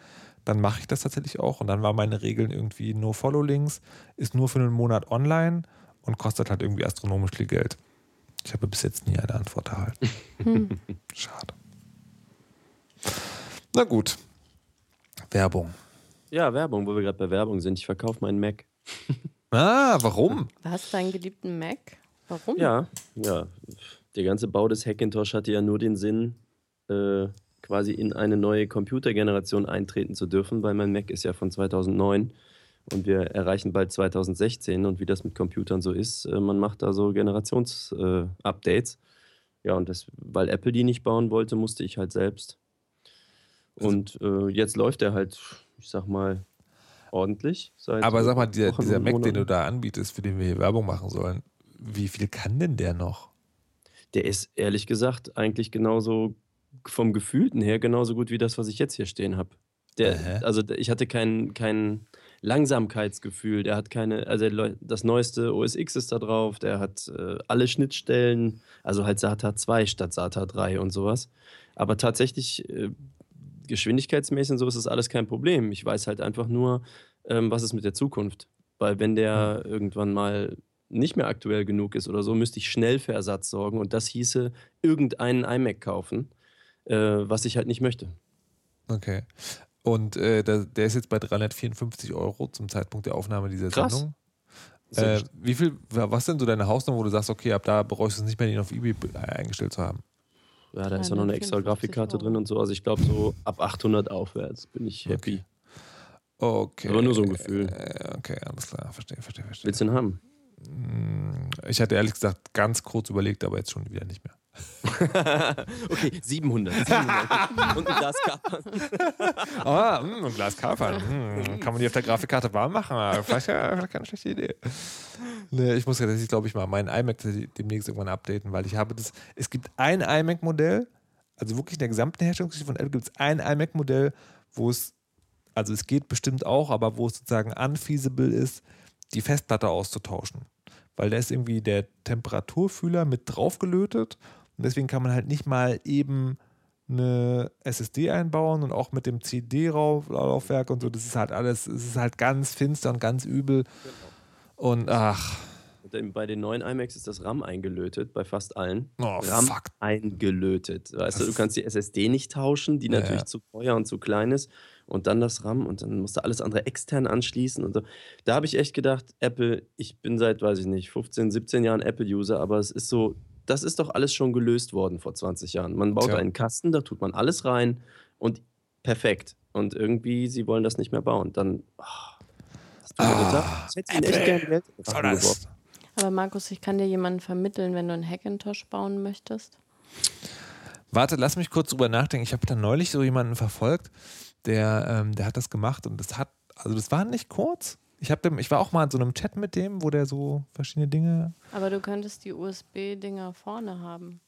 dann mache ich das tatsächlich auch. Und dann waren meine Regeln irgendwie No Follow Links, ist nur für einen Monat online und kostet halt irgendwie astronomisch viel Geld. Ich habe bis jetzt nie eine Antwort erhalten. Schade. Na gut. Werbung. Ja, Werbung, wo wir gerade bei Werbung sind. Ich verkaufe meinen Mac. Ah, warum? Was, deinen geliebten Mac? Warum? Ja, ja. Der ganze Bau des Hackintosh hatte ja nur den Sinn, äh, quasi in eine neue Computergeneration eintreten zu dürfen, weil mein Mac ist ja von 2009 und wir erreichen bald 2016 und wie das mit Computern so ist, äh, man macht da so Generations-Updates. ja, und das, weil Apple die nicht bauen wollte, musste ich halt selbst. Und äh, jetzt läuft er halt, ich sag mal, ordentlich. Aber sag mal, dieser, dieser Mac, den du da anbietest, für den wir hier Werbung machen sollen, wie viel kann denn der noch? Der ist ehrlich gesagt eigentlich genauso vom Gefühlten her genauso gut wie das, was ich jetzt hier stehen habe. Also ich hatte kein, kein Langsamkeitsgefühl, der hat keine, also das neueste OS X ist da drauf, der hat äh, alle Schnittstellen, also halt SATA 2 statt SATA 3 und sowas. Aber tatsächlich, äh, geschwindigkeitsmäßig und so ist das alles kein Problem. Ich weiß halt einfach nur, ähm, was ist mit der Zukunft. Weil wenn der irgendwann mal nicht mehr aktuell genug ist oder so, müsste ich schnell für Ersatz sorgen und das hieße irgendeinen iMac kaufen, äh, was ich halt nicht möchte. Okay. Und äh, der, der ist jetzt bei 354 Euro zum Zeitpunkt der Aufnahme dieser Krass. Sendung. Äh, wie viel, was sind so deine Hausnummer, wo du sagst, okay, ab da bereust du es nicht mehr, den auf Ebay eingestellt zu haben? Ja, da ist ja noch eine extra 354 Grafikkarte drin und so. Also ich glaube, so ab 800 aufwärts bin ich happy. Okay. Aber nur so ein Gefühl. Äh, Okay, alles klar, verstehe, verstehe, verstehe. Willst du den haben? Ich hatte ehrlich gesagt ganz kurz überlegt, aber jetzt schon wieder nicht mehr. okay, 700. 700. und ein Glas Kapern. Ah, mh, ein Glas Kapern. Hm, kann man die auf der Grafikkarte warm machen? Ah, Vielleicht, ja, vielleicht keine schlechte Idee. Nee, ich muss ja tatsächlich, glaube ich, mal meinen iMac demnächst irgendwann updaten, weil ich habe das. Es gibt ein iMac-Modell, also wirklich in der gesamten Herstellungsgeschichte von Apple gibt es ein iMac-Modell, wo es, also es geht bestimmt auch, aber wo es sozusagen unfeasible ist, die Festplatte auszutauschen. Weil da ist irgendwie der Temperaturfühler mit draufgelötet und deswegen kann man halt nicht mal eben eine SSD einbauen und auch mit dem CD-Laufwerk und so, das ist halt alles, es ist halt ganz finster und ganz übel. Und ach, Und dann Bei den neuen iMacs ist das RAM eingelötet, bei fast allen. Oh, RAM fuck. eingelötet. Weißt du, du kannst die SSD nicht tauschen, die Ja, natürlich zu teuer und zu klein ist. Und dann das RAM und dann musst du alles andere extern anschließen. Und so. Da habe ich echt gedacht, Apple, ich bin seit, weiß ich nicht, 15, 17 Jahren Apple-User, aber es ist so, das ist doch alles schon gelöst worden vor 20 Jahren. Man baut Tja. einen Kasten, da tut man alles rein und perfekt. Und irgendwie, sie wollen das nicht mehr bauen. Dann, ah, das tut mir total. Ich hätte echt Apple. Geld. Aber Markus, ich kann dir jemanden vermitteln, wenn du einen Hackintosh bauen möchtest. Warte, lass mich kurz drüber nachdenken. Ich habe da neulich so jemanden verfolgt, der, ähm, der hat das gemacht und das hat, also das war nicht kurz. Ich, hab dem, ich war auch mal in so einem Chat mit dem, wo der so verschiedene Dinge. Aber du könntest die USB-Dinger vorne haben.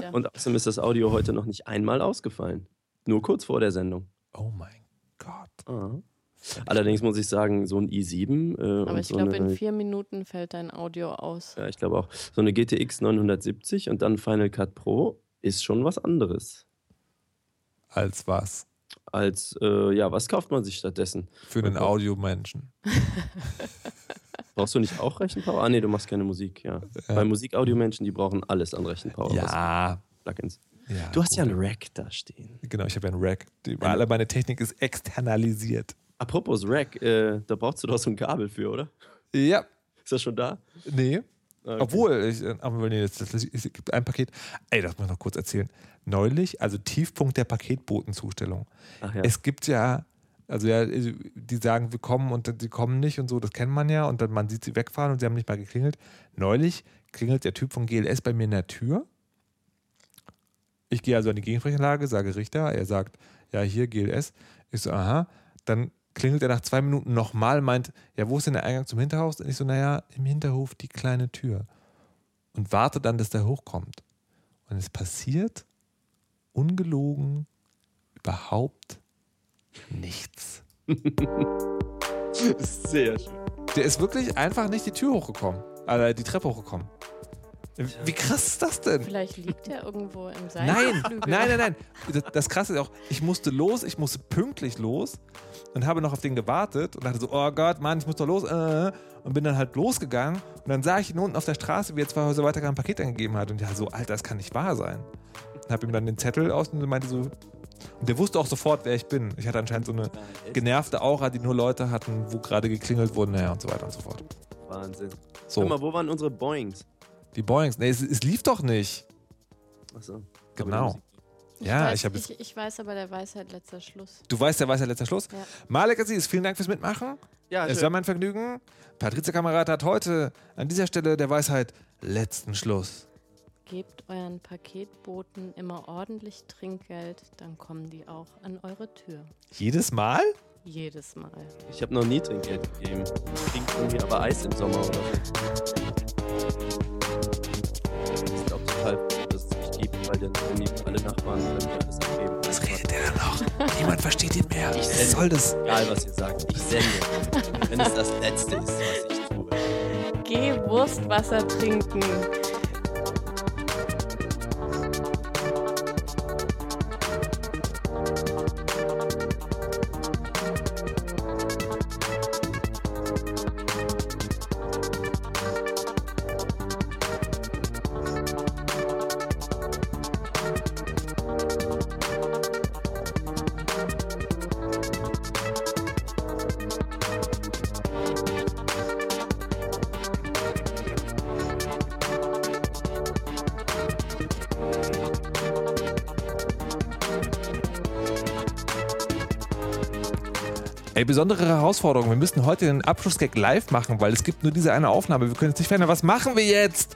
ja. Und außerdem ist das Audio heute noch nicht einmal ausgefallen. Nur kurz vor der Sendung. Oh mein Gott. Ah. Allerdings muss ich sagen, so ein i7 äh, Aber und ich so glaube, in vier Minuten fällt dein Audio aus. ja, ich glaube auch, so eine GTX 970 und dann Final Cut Pro ist schon was anderes. Als was? Als, äh, ja, was kauft man sich stattdessen? Für einen. Audiomenschen. Brauchst du nicht auch Rechenpower? Ah, nee, du machst keine Musik, ja. Bei Musik-Audio-Menschen, die brauchen alles an Rechenpower. Ja. Plugins. ja Du hast ja gut. einen Rack da stehen. Genau, ich habe ja einen Rack. Die, alle meine Technik ist externalisiert. Apropos Rack, äh, da brauchst du doch so ein Kabel für, oder? Ja. Ist das schon da? Nee. Okay. Obwohl, ich, äh, aber nee, das, das, es gibt ein Paket. Ey, das muss ich noch kurz erzählen. Neulich, also Tiefpunkt der Paketbotenzustellung. Ach ja. Es gibt ja, also ja, die sagen, wir kommen und sie kommen nicht und so, das kennt man ja. Und dann man sieht sie wegfahren und sie haben nicht mal geklingelt. Neulich klingelt der Typ von GLS bei mir in der Tür. Ich gehe also an die Gegensprechanlage, sage Richter, er sagt, ja, hier GLS. Ich so, aha. Dann klingelt er nach zwei Minuten nochmal, meint, ja, wo ist denn der Eingang zum Hinterhaus? Und ich so, naja, im Hinterhof die kleine Tür. Und warte dann, dass der hochkommt. Und es passiert ungelogen überhaupt nichts. Sehr schön. Der ist wirklich einfach nicht die Tür hochgekommen. Also die Treppe hochgekommen. Wie krass ist das denn? Vielleicht liegt er irgendwo im Nein, Seitenflügel. nein, nein, nein. Das, das Krasse ist auch, ich musste los, ich musste pünktlich los und habe noch auf den gewartet und dachte so, oh Gott, Mann, ich muss doch los. Äh, und bin dann halt losgegangen und dann sah ich ihn unten auf der Straße, wie er zwei Häuser weiter ein Paket angegeben hat. Und ja, so, Alter, das kann nicht wahr sein. Und habe ihm dann den Zettel aus und meinte so, und der wusste auch sofort, wer ich bin. Ich hatte anscheinend so eine genervte Aura, die nur Leute hatten, wo gerade geklingelt wurden, naja, und so weiter und so fort. Wahnsinn. So, Guck mal, wo waren unsere Boeings? Die Boeings. Nee, es, es lief doch nicht. Achso. Genau. Ich Ja, weiß, ich hab jetzt- ich, ich weiß aber, der Weisheit letzter Schluss. Du weißt, der weiß ja letzter Schluss. Ja. Malek Aziz, vielen Dank fürs Mitmachen. Ja, Es schön. war mein Vergnügen. Patrizia Kamerad hat heute an dieser Stelle der Weisheit letzten Schluss. Gebt euren Paketboten immer ordentlich Trinkgeld, dann kommen die auch an eure Tür. Jedes Mal? Jedes Mal. Ich habe noch nie Trinkgeld gegeben. Ich trinke irgendwie aber Eis im Sommer oder so. Ich glaube total, dass es nicht gibt, weil dann können die alle Nachbarn können die alles abgeben. Was redet der da noch? Niemand versteht ihn mehr. Ich Was soll das? Egal, was ihr sagt. Ich sende. Wenn es das Letzte ist, was ich tue. Geh Wurstwasser trinken. Besondere Herausforderung. Wir müssen heute den Abschlussgag live machen, weil es gibt nur diese eine Aufnahme. Wir können jetzt nicht verändern. Was machen wir jetzt?